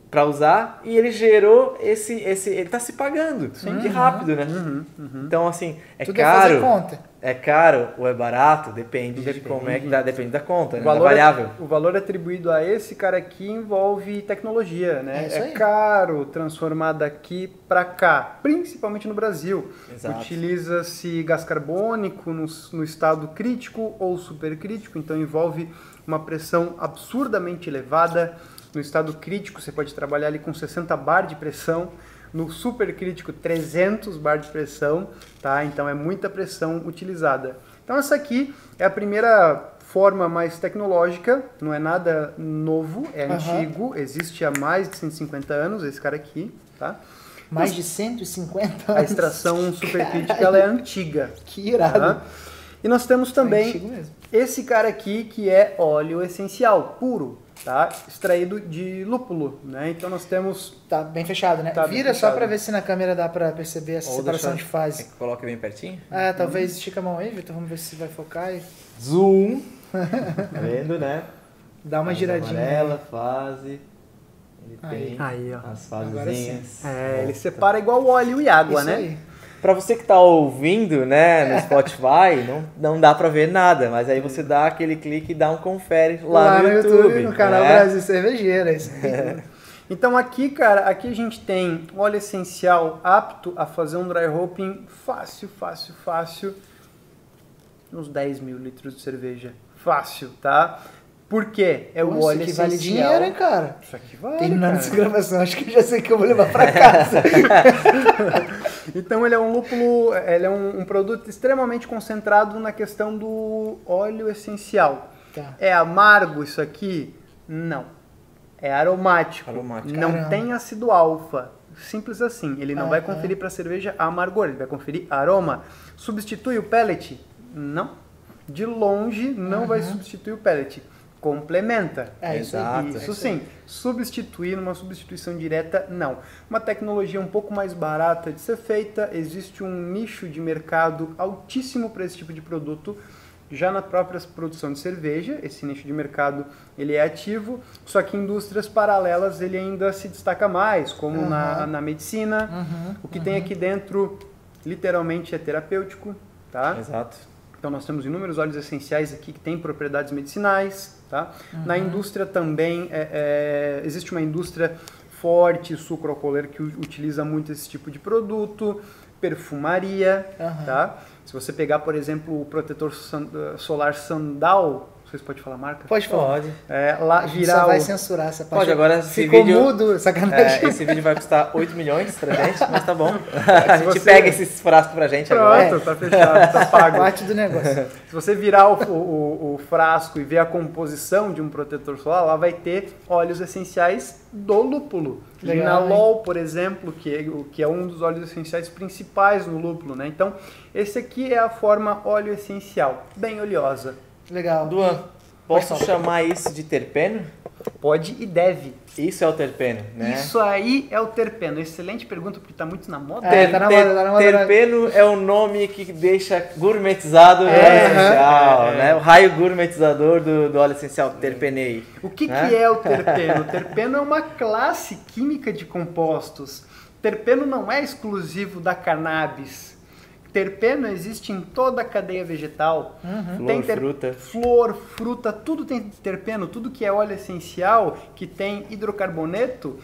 para usar, e ele gerou esse, esse ele tá se pagando. Que rápido, né? Uhum, uhum. Então assim, é Tudo é fazer caro. conta. É caro ou é barato? Depende, de Depende. como é que dá, depende da conta, O né? da valor, variável. o valor atribuído a esse cara aqui envolve tecnologia, né? É aí. caro transformar daqui para cá, principalmente no Brasil. Utiliza-se gás carbônico no, no estado crítico ou supercrítico, então envolve uma pressão absurdamente elevada. No estado crítico, você pode trabalhar ali com 60 bar de pressão. No supercrítico, 300 bar de pressão, tá? Então é muita pressão utilizada. Então essa aqui é a primeira forma mais tecnológica, não é nada novo, é Aham. antigo, existe há mais de 150 anos esse cara aqui, tá? Mais de 150 A anos. extração supercrítica ela é antiga. Que irado. tá? E nós temos É também mesmo. esse cara aqui que é óleo essencial, puro, tá? Extraído de lúpulo, né? Então nós temos Tá bem fechado, né? Tá Vira só pra ver se na câmera dá pra perceber essa Ou separação deixa- de fase. Coloca bem pertinho. É, talvez estica a mão aí, Vitor. Vamos ver se vai focar e Zoom. Tá vendo, né? dá uma Fase giradinha. Amarela, fase. Ele Aí. tem Aí, ó. as Agora fasezinhas. é, ele separa igual óleo e água, Isso né? aí. Pra você que tá ouvindo, né, no Spotify, não, não dá pra ver nada, mas aí você dá aquele clique e dá um confere lá, no, YouTube. no canal né? Brasil Cervejeira. Isso. Então aqui, cara, aqui a gente tem óleo essencial apto a fazer um dry hopping fácil, fácil, fácil, uns 10 mil litros de cerveja. Fácil, tá? Por quê? É o Nossa, óleo que essencial. vale dinheiro, hein, cara? Isso aqui vale, Terminando cara. essa gravação, acho que já sei que eu vou levar pra casa. Então ele é um lúpulo, ele é um, um produto extremamente concentrado na questão do óleo essencial. Tá. É amargo isso aqui? Não. É aromático. Aromático. Não Caramba. tem ácido alfa. Simples assim. Ele não vai conferir para a cerveja amargor, ele vai conferir aroma. Substitui o pellet? Não. De longe, não vai substituir o pellet. Complementa. É isso Exato. aí. Isso sim. Substituir numa substituição direta, não. Uma tecnologia um pouco mais barata de ser feita, existe um nicho de mercado altíssimo para esse tipo de produto. Já na própria produção de cerveja, esse nicho de mercado ele é ativo, só que em indústrias paralelas ele ainda se destaca mais, como na, na medicina. Uhum, O que tem aqui dentro, literalmente, é terapêutico, tá? Exato. Então nós temos inúmeros óleos essenciais aqui que têm propriedades medicinais, tá? Na indústria também é, é, existe uma indústria forte sucroalcooleira que utiliza muito esse tipo de produto, perfumaria, Aham. tá? Se você pegar, por exemplo, o protetor eh, solar Sandal, vocês podem falar marca? Pode falar. Pode. É, lá virar só vai o- censurar essa parte. Pode, agora esse Ficou vídeo- mudo, É, sacanagem. esse vídeo vai custar 8 milhões pra gente, mas tá bom. A gente você- pega esses frascos pra gente agora. Pronto, tá fechado, tá pago. parte do negócio. Se você virar o, o- o frasco e ver a composição de um protetor solar, lá vai ter óleos essenciais do lúpulo. Legal, Linalol, por exemplo, que é, que é um dos óleos essenciais principais no lúpulo. Né? Então, esse aqui é a forma óleo essencial, bem oleosa. Legal. Duan, posso Pode chamar isso de terpeno? Pode e deve. Isso é o terpeno, né? Isso aí é o terpeno. Excelente pergunta, porque está muito na moda. É, tá na moda, tá na moda. terpeno é o nome que deixa gourmetizado o É, óleo aham. essencial, É, é. né? O raio gourmetizador do, do óleo essencial, terpenei. O que, né? que é o terpeno? O terpeno é uma classe química de compostos. Terpeno não é exclusivo da cannabis. Terpeno existe em toda a cadeia vegetal. Flor, fruta. Flor, fruta, tudo tem terpeno. Tudo que é óleo essencial, que tem hidrocarboneto,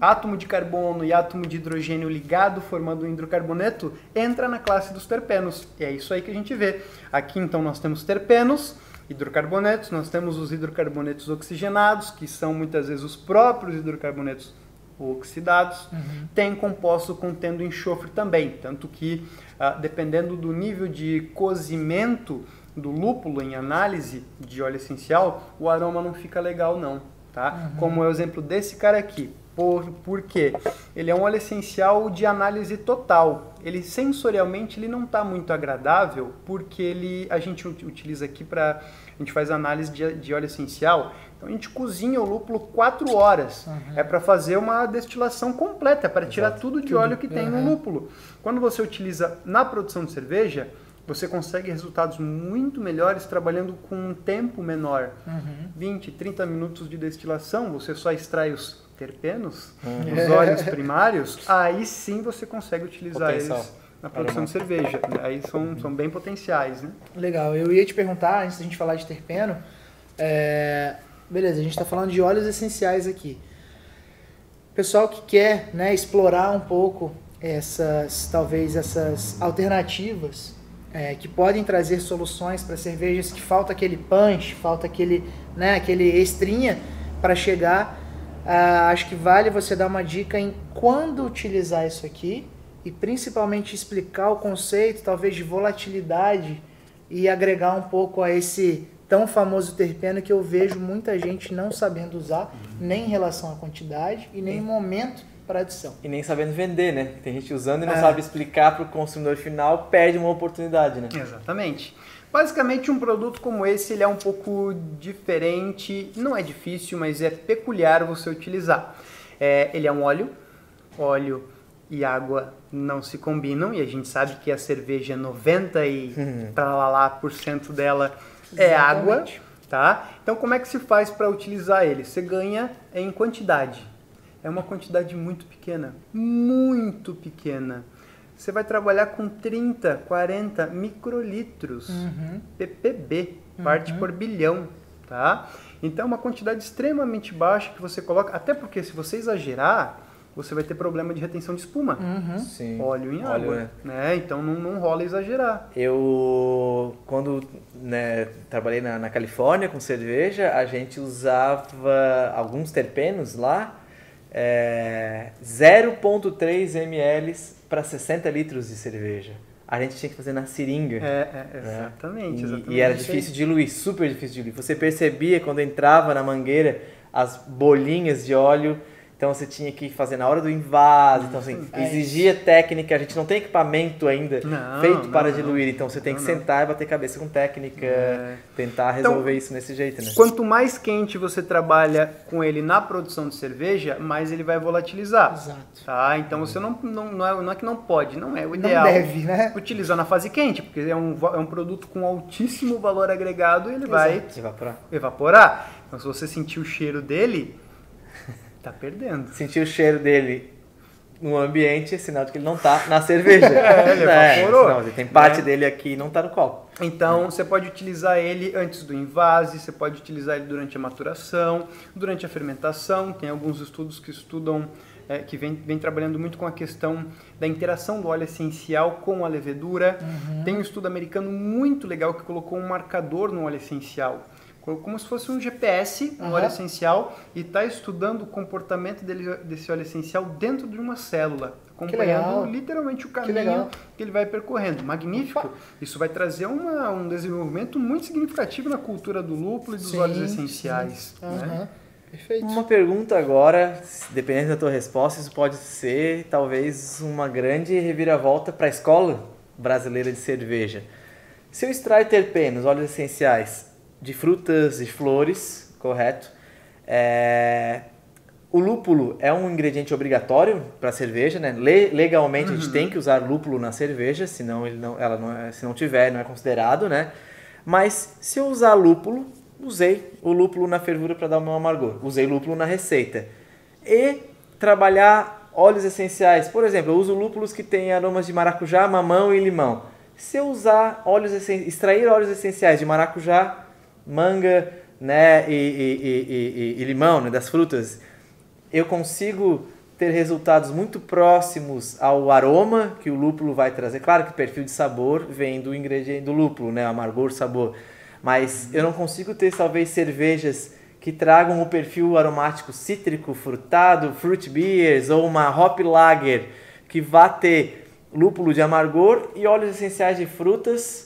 átomo de carbono e átomo de hidrogênio ligado formando um hidrocarboneto, entra na classe dos terpenos. E é isso aí que a gente vê. Aqui então nós temos terpenos, hidrocarbonetos, nós temos os hidrocarbonetos oxigenados, que são muitas vezes os próprios hidrocarbonetos oxidados, tem composto contendo enxofre também, tanto que ah, dependendo do nível de cozimento do lúpulo em análise de óleo essencial, o aroma não fica legal não, tá? Como é o exemplo desse cara aqui. Por, por quê? Ele é um óleo essencial de análise total. Ele sensorialmente ele não está muito agradável porque ele a gente ut- utiliza aqui para a gente faz análise de, de óleo essencial. Então a gente cozinha o lúpulo 4 horas. É para fazer uma destilação completa, é para tirar tudo de óleo que tem no Uhum. lúpulo. Quando você utiliza na produção de cerveja, você consegue resultados muito melhores trabalhando com um tempo menor. Uhum. 20, 30 minutos de destilação, você só extrai os terpenos, Uhum. os óleos primários, aí sim você consegue utilizar Potencial. eles na produção de cerveja. Aí são, são bem potenciais, né? Legal. Eu ia te perguntar, antes da gente falar de terpeno, é, beleza, a gente está falando de óleos essenciais aqui. Pessoal que quer né, explorar um pouco essas, talvez essas alternativas é, que podem trazer soluções para cervejas que falta aquele punch, falta aquele, né, aquele extrinha para chegar. Ah, acho que vale você dar uma dica em quando utilizar isso aqui e principalmente explicar o conceito, talvez de volatilidade e agregar um pouco a esse tão famoso terpeno que eu vejo muita gente não sabendo usar, nem em relação à quantidade e nem em momento para adição. E nem sabendo vender, né? Tem gente usando e não É. sabe explicar para o consumidor final, perde uma oportunidade, né? Exatamente. Basicamente, um produto como esse ele é um pouco diferente, não é difícil, mas é peculiar você utilizar. É, ele é um óleo, óleo e água não se combinam, e a gente sabe que a cerveja 90 e tralalá por cento dela é água, tá? Então, como é que se faz para utilizar ele? Você ganha em quantidade. É uma quantidade muito pequena, muito pequena. Você vai trabalhar com 30, 40 microlitros, Uhum. ppb, parte por bilhão, tá? Então, é uma quantidade extremamente baixa que você coloca, até porque se você exagerar, você vai ter problema de retenção de espuma. Uhum. Sim. Óleo em Óleo, água, né? né? Então, não, não rola exagerar. Eu, quando né, trabalhei na, na Califórnia com cerveja, a gente usava alguns terpenos lá, é, 0,3 ml para 60 litros de cerveja. A gente tinha que fazer na seringa. É, é, né? exatamente, E- exatamente. E, era difícil de diluir, super difícil de diluir. Você percebia quando entrava na mangueira as bolinhas de óleo Então você tinha que fazer na hora do invase, então assim, É exigia técnica, a gente não tem equipamento ainda Não, feito não, para não. diluir, então você tem que Não, não. sentar e bater cabeça com técnica, É. tentar Então, resolver isso nesse jeito, né? Quanto mais quente você trabalha com ele na produção de cerveja, mais ele vai volatilizar. Exato. Tá? Então você não, não, não, é, não é que não pode, não é o Não ideal. deve, né? Utilizar na fase quente, porque é um, é um produto com altíssimo valor agregado e ele vai Evaporar. evaporar. Então se você sentir o cheiro dele, tá perdendo. Sentir o cheiro dele no ambiente é sinal de que ele não tá na cerveja. É, ele evaporou, Não, tem parte né? dele aqui e não tá no copo. Então você pode utilizar ele antes do invase, você pode utilizar ele durante a maturação, durante a fermentação. Tem alguns estudos que estudam, é, que vem, vem trabalhando muito com a questão da interação do óleo essencial com a levedura. Tem um estudo americano muito legal que colocou um marcador no óleo essencial. Como se fosse um GPS, um Aham. óleo essencial, e está estudando o comportamento dele, desse óleo essencial dentro de uma célula, acompanhando literalmente o caminho legal. que ele vai percorrendo. Magnífico. Isso vai trazer uma- um desenvolvimento muito significativo na cultura do lúpulo e dos Sim, óleos sim. essenciais. né? Perfeito. Uma pergunta agora, dependendo da tua resposta, isso pode ser talvez uma grande reviravolta para a escola brasileira de cerveja. Se eu extraio terpenos, óleos essenciais de frutas e flores, correto? É, O lúpulo é um ingrediente obrigatório para a cerveja, né? Le- legalmente a gente tem que usar lúpulo na cerveja, senão ele não, ela não é, se não tiver, não é considerado, né? Mas se eu usar lúpulo, usei o lúpulo na fervura para dar o meu amargor, usei lúpulo na receita. E trabalhar óleos essenciais, por exemplo, eu uso lúpulos que têm aromas de maracujá, mamão e limão. Se eu usar óleos extrair óleos essenciais de maracujá, manga, né, e, e- e- e- limão, né, das frutas, eu consigo ter resultados muito próximos ao aroma que o lúpulo vai trazer. Claro que o perfil de sabor vem do ingrediente do lúpulo, né, amargor, sabor. Mas eu não consigo ter talvez cervejas que tragam o perfil aromático cítrico, frutado, fruit beers ou uma hop lager que vá ter lúpulo de amargor e óleos essenciais de frutas.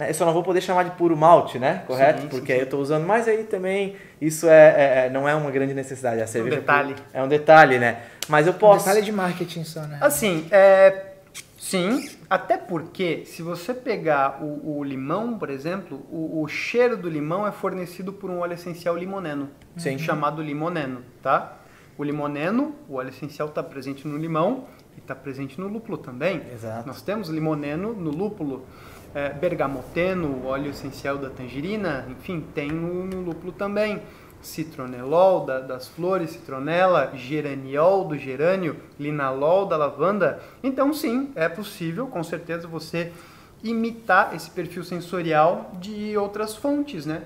Né? Eu só não vou poder chamar de puro malte, né? Correto? sim, Porque sim. aí eu estou usando. Mas aí também isso é, é- é- não é uma grande necessidade. A cerveja detalhe. É um detalhe, né? Mas eu Um posso. detalhe de marketing só, né? Assim, é, sim, até porque se você pegar o, o limão, por exemplo, o, o cheiro do limão é fornecido por um óleo essencial limoneno, Sim. chamado limoneno, tá? O limoneno, o óleo essencial está presente no limão e está presente no lúpulo também. Exato. Nós temos limoneno no lúpulo, é, bergamoteno, óleo essencial da tangerina, enfim, tem no, no lúpulo também. Citronelol da- das flores, citronela, geraniol do gerânio, linalol da lavanda. Então, sim, é possível, com certeza, você imitar esse perfil sensorial de outras fontes, né?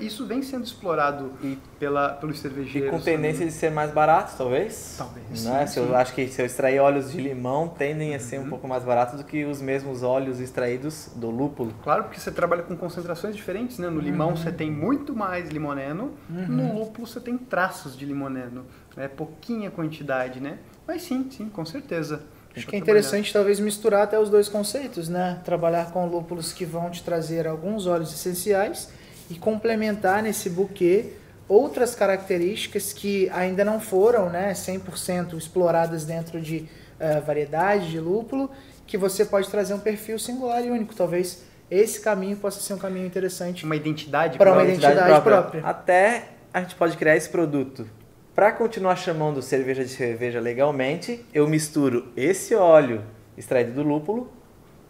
Isso vem sendo explorado E- pela, pelos E cervejeiros. com tendência de ser mais barato, talvez? Talvez, Não é? sim, Se eu sim. acho que se eu extrair óleos de limão, tendem a Uhum. ser um pouco mais baratos do que os mesmos óleos extraídos do lúpulo. Claro, porque você trabalha com concentrações diferentes, né? No limão você tem muito mais limoneno, no lúpulo você tem traços de limoneno. É pouquinha quantidade, né? Mas sim, sim, com certeza. Acho que é interessante talvez misturar até os dois conceitos, né? Trabalhar com lúpulos que vão te trazer alguns óleos essenciais e complementar nesse buquê outras características que ainda não foram, né, 100% exploradas dentro de eh, variedade de lúpulo, que você pode trazer um perfil singular e único. Talvez esse caminho possa ser um caminho interessante. Uma identidade Pra uma própria. identidade própria. Até a gente pode criar esse produto. Para continuar chamando cerveja de cerveja legalmente, eu misturo esse óleo extraído do lúpulo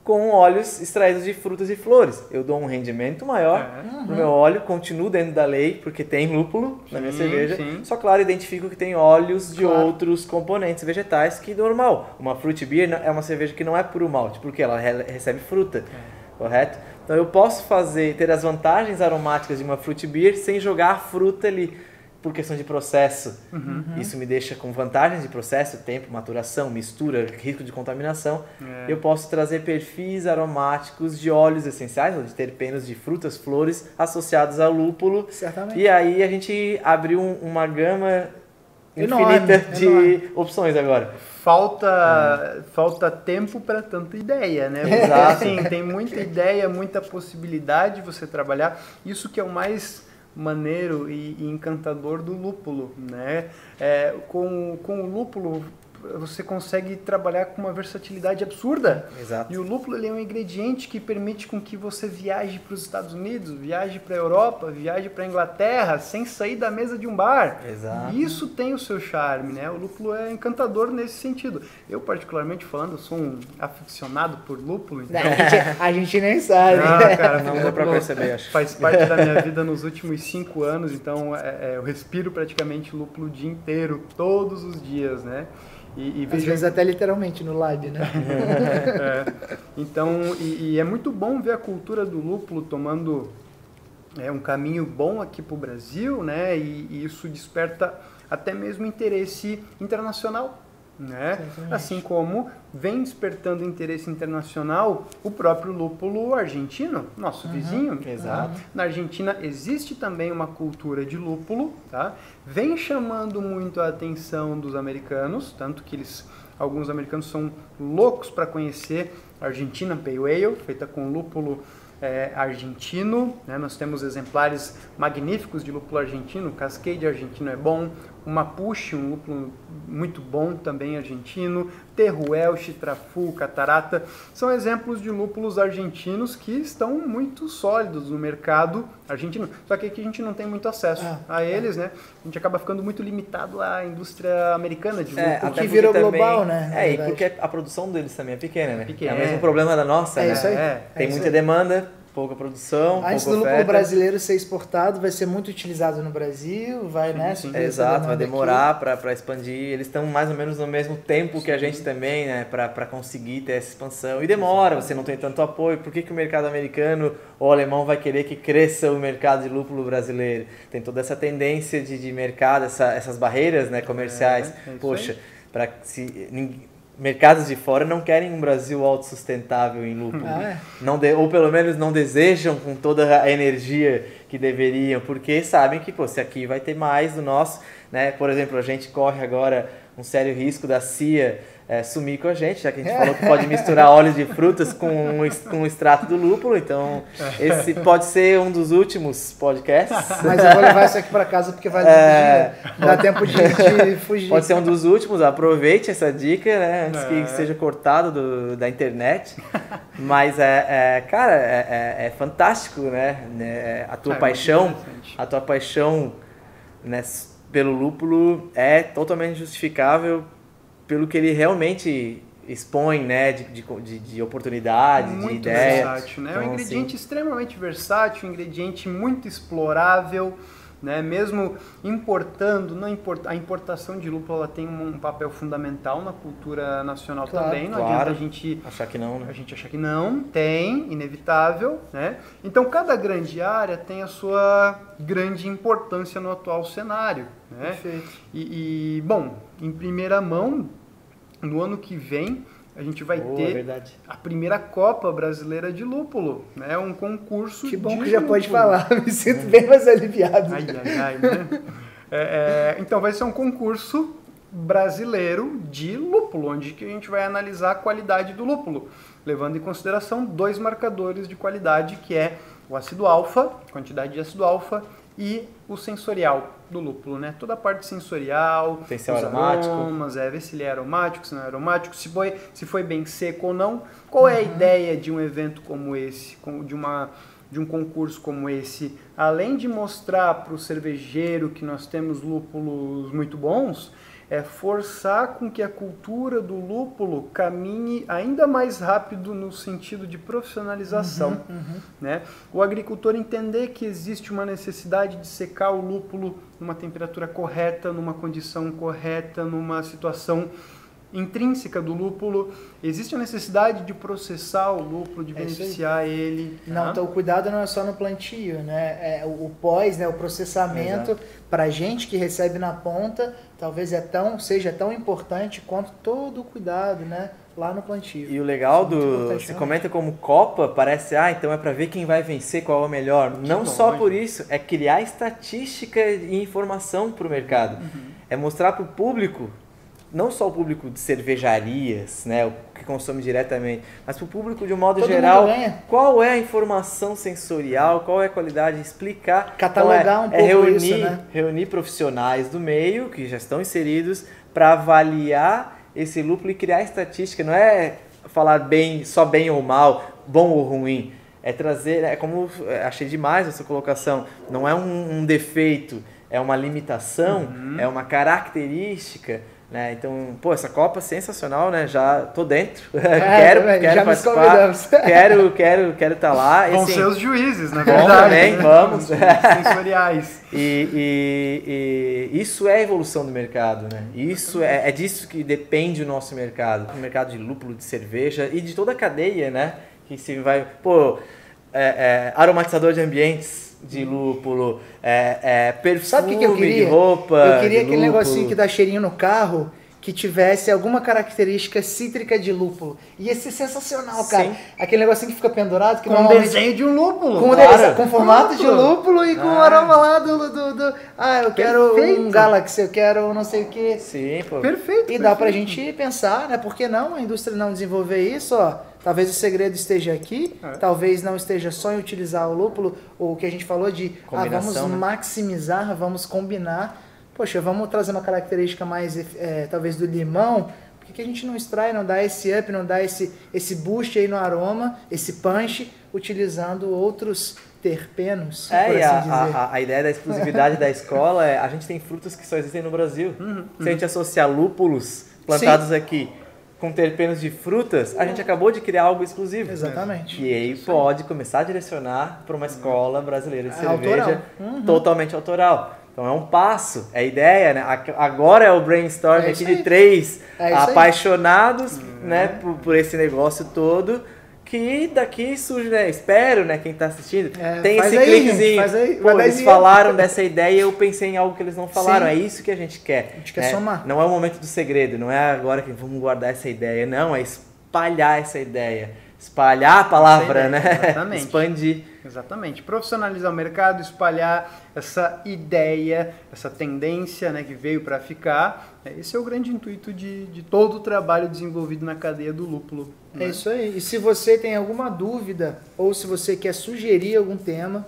com óleos extraídos de frutas e flores. Eu dou um rendimento maior É. no meu óleo, continuo dentro da lei, porque tem lúpulo na minha Sim, cerveja. sim. Só claro, identifico que tem óleos de Claro. outros componentes vegetais que normal. Uma fruit beer é uma cerveja que não é puro malte, porque ela re- recebe fruta, correto? Então eu posso fazer ter as vantagens aromáticas de uma fruit beer sem jogar a fruta ali por questão de processo. Uhum. Isso me deixa com vantagens de processo, tempo, maturação, mistura, risco de contaminação. É. Eu posso trazer perfis aromáticos de óleos essenciais, ou de terpenos de frutas, flores associados ao lúpulo. Certamente. E aí a gente abriu um- uma gama Enorme, infinita de enorme. opções agora. Falta, falta tempo para tanta ideia, né? Porque, Exato. assim, tem muita ideia, muita possibilidade de você trabalhar. Isso que é o mais maneiro e, e encantador do lúpulo, né? É, com, com o lúpulo você consegue trabalhar com uma versatilidade absurda. Exato. E o lúpulo ele é um ingrediente que permite com que você viaje para os Estados Unidos, viaje para a Europa, viaje para a Inglaterra, sem sair da mesa de um bar. Exato. E isso tem o seu charme, né? O lúpulo é encantador nesse sentido. Eu, particularmente falando, sou um aficionado por lúpulo. Então... A, gente, a gente nem sabe. Ah, cara, não dá para perceber, acho. Faz parte da minha vida nos últimos cinco anos, então é, é, eu respiro praticamente lúpulo o dia inteiro, todos os dias, né? E, e Às vezes até literalmente no lab, né? é. Então, e, e, é muito bom ver a cultura do lúpulo tomando é, um caminho bom aqui para o Brasil, né? E, e, isso desperta até mesmo interesse internacional né? Assim como vem despertando interesse internacional o próprio lúpulo argentino, nosso uhum, vizinho. Exato. Na Argentina existe também uma cultura de lúpulo, tá? Vem chamando muito a atenção dos americanos, tanto que eles alguns americanos são loucos para conhecer a Argentina Pale Ale, feita com lúpulo é, argentino. Né? Nós temos exemplares magníficos de lúpulo argentino. O Cascade argentino é bom. O Mapuche, um lúpulo muito bom também argentino, Terruel, Chitrafu, Catarata, são exemplos de lúpulos argentinos que estão muito sólidos no mercado argentino. Só que aqui a gente não tem muito acesso é, a eles, é. né? A gente acaba ficando muito limitado à indústria americana de é, lúpulo. É, que virou global, né? É, e porque a produção deles também é pequena, né? Pequena. É o mesmo problema da nossa, é né? Isso aí. Tem é muita demanda, pouca produção, Antes pouca do lúpulo brasileiro ser exportado, vai ser muito utilizado no Brasil, vai, sim, né? Sim. É, exato, vai demorar para expandir. Eles estão mais ou menos no mesmo tempo sim. que a gente também, né? Para conseguir ter essa expansão. E demora, você não tem tanto apoio. Por que, que o mercado americano ou alemão vai querer que cresça o mercado de lúpulo brasileiro? Tem toda essa tendência de, de mercado, essa, essas barreiras né, comerciais. É, é Poxa, para se mercados de fora não querem um Brasil autossustentável em lúpulo. Ah, é? não de, ou pelo menos não desejam com toda a energia que deveriam, porque sabem que pô, se aqui vai ter mais do nosso, né? Por exemplo, a gente corre agora um sério risco da CIA é, sumir com a gente, já que a gente falou que pode misturar óleos de frutas com, com o extrato do lúpulo, então esse pode ser um dos últimos podcasts. Mas eu vou levar isso aqui para casa porque vai é, dar tempo de, de, fugir. Pode ser um dos últimos, aproveite essa dica, né, antes é. que seja cortado do, da internet. Mas é, é cara, é, é, é fantástico, né, né a tua paixão, a tua paixão né, pelo lúpulo é totalmente justificável pelo que ele realmente expõe, né, de, de, de oportunidade, muito de ideia. versátil, né? Então, é um então, ingrediente assim... extremamente versátil, um ingrediente muito explorável, né? Mesmo importando, não import, a importação de lúpulo ela tem um, papel fundamental na cultura nacional claro, também. Não claro. adianta a gente achar que não, né? A gente achar que não, tem, inevitável, né? Então cada grande área tem a sua grande importância no atual cenário, né? Perfeito. E, e bom, em primeira mão no ano que vem, a gente vai ter verdade. a primeira Copa Brasileira de Lúpulo, né? Um concurso Que bom que já lúpulo. pode falar, me sinto bem mais aliviado. Ai, ai, ai, né? É, é, então vai ser um concurso brasileiro de lúpulo, onde que a gente vai analisar a qualidade do lúpulo, levando em consideração dois marcadores de qualidade, que é o ácido alfa, quantidade de ácido alfa, e o sensorial do lúpulo, né? Toda a parte sensorial, Potencial os aromático. aromas, é, ver se ele é aromático, se não é aromático, se foi, se foi bem seco ou não. Qual é a ideia de um evento como esse, com- de uma de um concurso como esse, além de mostrar para o cervejeiro que nós temos lúpulos muito bons, é forçar com que a cultura do lúpulo caminhe ainda mais rápido no sentido de profissionalização. Né? O agricultor entender que existe uma necessidade de secar o lúpulo numa temperatura correta, numa condição correta, numa situação intrínseca do lúpulo. Existe a necessidade de processar o lúpulo, de É beneficiar ele. Não, tá? então o cuidado não é só no plantio, né? É o, o pós, né? O processamento para gente que recebe na ponta, talvez é tão seja tão importante quanto todo o cuidado, né? Lá no plantio. E o legal Isso é do. Você né? comenta como Copa, parece, ah, então é pra ver quem vai vencer, qual é o melhor. Não só por isso, é criar estatística e informação pro mercado. Uhum. É mostrar pro público não só o público de cervejarias, né, o que consome diretamente, mas para o público de um modo Todo geral, qual é a informação sensorial, qual é a qualidade, explicar, Catalogar Então, é, um é pouco reunir, isso, né? reunir profissionais do meio que já estão inseridos para avaliar esse lúpulo e criar estatística, não é falar bem, só bem ou mal, bom ou ruim, é trazer, é como é, achei demais essa colocação, não é um, um defeito, é uma limitação, Uhum. é uma característica, né? Então, pô, essa Copa sensacional, né? Já tô dentro, quero, também, quero participar, quero, quero, quero estar lá. E, Vão assim, ser os juízes, na Bom verdade. também, né? vamos. Os juízes sensoriais. E, e- e isso é a evolução do mercado, né? Isso é, é disso que depende o nosso mercado. O mercado de lúpulo, de cerveja e de toda a cadeia, né? Que se vai. Pô, é, é, aromatizador de ambientes de lúpulo, é, é, perfume Sabe o que, que eu queria? de roupa. eu queria de aquele lúpulo. negocinho que dá cheirinho no carro que tivesse alguma característica cítrica de lúpulo. Ia ser sensacional, cara. Sim. Aquele negocinho que fica pendurado, que Com o normalmente... desenho de um lúpulo. Com, o Claro. desenho- com formato de Lúpulo. lúpulo e com o Ah. aroma lá do, do, do- Ah, eu quero Perfeito. um Galaxy, eu quero não sei o que. Sim, pô. Perfeito. E dá pra perfeito. gente pensar, né? Por que não a indústria não desenvolver isso, ó? Talvez o segredo esteja aqui, É. talvez não esteja só em utilizar o lúpulo, ou o que a gente falou de ah, vamos né? maximizar, vamos combinar. Poxa, vamos trazer uma característica mais, é, talvez, do limão. Por que, que a gente não extrai, não dá esse up, não dá esse, esse boost aí no aroma, esse punch, utilizando outros terpenos, É, por e assim a, dizer. a, a ideia da exclusividade da escola é a gente tem frutas que só existem no Brasil. Uhum, Se a gente associar lúpulos plantados aqui com terpenos de frutas, a gente acabou de criar algo exclusivo. Exatamente. E aí pode começar a direcionar para uma escola brasileira de É cerveja autoral. Uhum. totalmente autoral. Então é um passo, é a ideia, né? Agora é o brainstorm É aqui de três É isso aí. apaixonados, Uhum. né, por, por esse negócio todo. Que daqui surge, né? Espero, né? Quem tá assistindo. É, tem esse aí, cliquezinho. aí, Pô, eles dinheiro. falaram dessa ideia e eu pensei em algo que eles não falaram. Sim. É isso que a gente quer. A gente quer né? somar. Não é o momento do segredo, não é agora que vamos guardar essa ideia. Não, é espalhar essa ideia. Espalhar a palavra, ideia, né? exatamente. Expandir. Exatamente. Profissionalizar o mercado, espalhar essa ideia, essa tendência né, que veio para ficar. É, Esse é o grande intuito de, de todo o trabalho desenvolvido na cadeia do lúpulo. É né? isso aí. E se você tem alguma dúvida ou se você quer sugerir algum tema,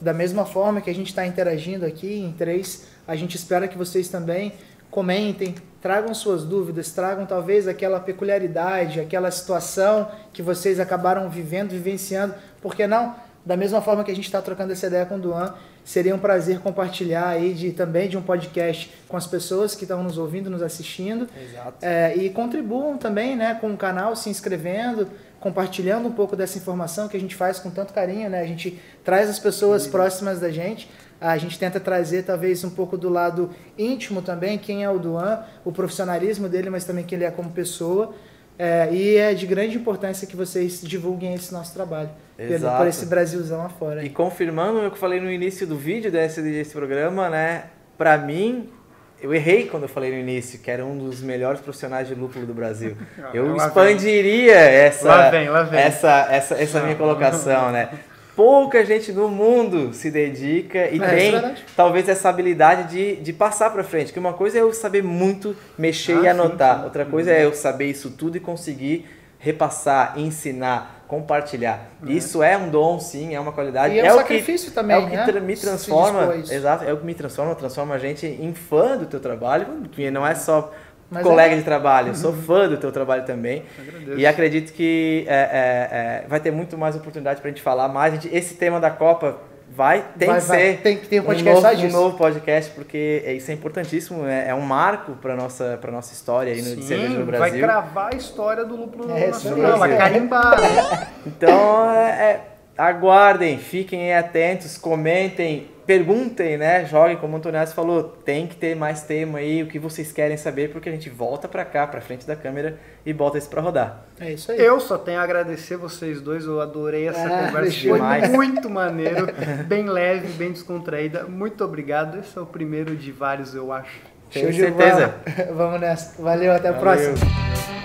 da mesma forma que a gente está interagindo aqui em três, a gente espera que vocês também comentem, tragam suas dúvidas, tragam talvez aquela peculiaridade, aquela situação que vocês acabaram vivendo, vivenciando. Por que não? Da mesma forma que a gente está trocando essa ideia com o Duan, seria um prazer compartilhar aí de, também de um podcast com as pessoas que estão nos ouvindo, nos assistindo. Exato. É, e contribuam também né, com o canal, se inscrevendo, compartilhando um pouco dessa informação que a gente faz com tanto carinho. Né? A gente traz as pessoas próximas da gente, a gente tenta trazer talvez um pouco do lado íntimo também, quem é o Duan, o profissionalismo dele, mas também quem ele é como pessoa. É, e é de grande importância que vocês divulguem esse nosso trabalho Exato. por esse Brasilzão afora. E confirmando o que eu falei no início do vídeo desse, desse programa, né? Pra mim, eu errei quando eu falei no início que era um dos melhores profissionais de lúpulo do Brasil. Eu Lá expandiria essa, Lá vem, lá vem. essa, essa, essa minha colocação, né? Pouca gente no mundo se dedica e É, é tem verdade. talvez essa habilidade de, de passar pra frente. Que uma coisa é eu saber muito mexer Ah, e sim, anotar, sim. outra coisa é eu saber isso tudo e conseguir repassar, ensinar, compartilhar. Isso é um dom, sim, é uma qualidade. E é um o sacrifício que, também, É o que né? tra- me transforma, a exato, é o que me transforma, transforma a gente em fã do teu trabalho, que não é só Mas colega é. de trabalho, eu sou fã do teu trabalho também. E acredito que é, é, é, vai ter muito mais oportunidade pra gente falar mais. A gente- esse tema da Copa vai, tem Vai- que vai- ser tem que ter um um podcast só novo, um novo podcast, porque é- isso é importantíssimo, é, é um marco para nossa, pra nossa história aí no de cerveja no Sim, vai Brasil. cravar a história do lúpulo É, nacional, vai carimbar, né? Então, é, é, aguardem, fiquem atentos, comentem, perguntem, né? Joguem, como o Antoniazzi falou, tem que ter mais tema aí, o que vocês querem saber, porque a gente volta pra cá, pra frente da câmera e bota isso pra rodar. É isso aí. Eu só tenho a agradecer vocês dois, eu adorei essa Ah, conversa, foi Demais. muito maneiro, bem leve, bem descontraída. Muito obrigado, esse é o primeiro de vários, eu acho. Tenho certeza. Vamos nessa. Valeu, até a Valeu. próxima.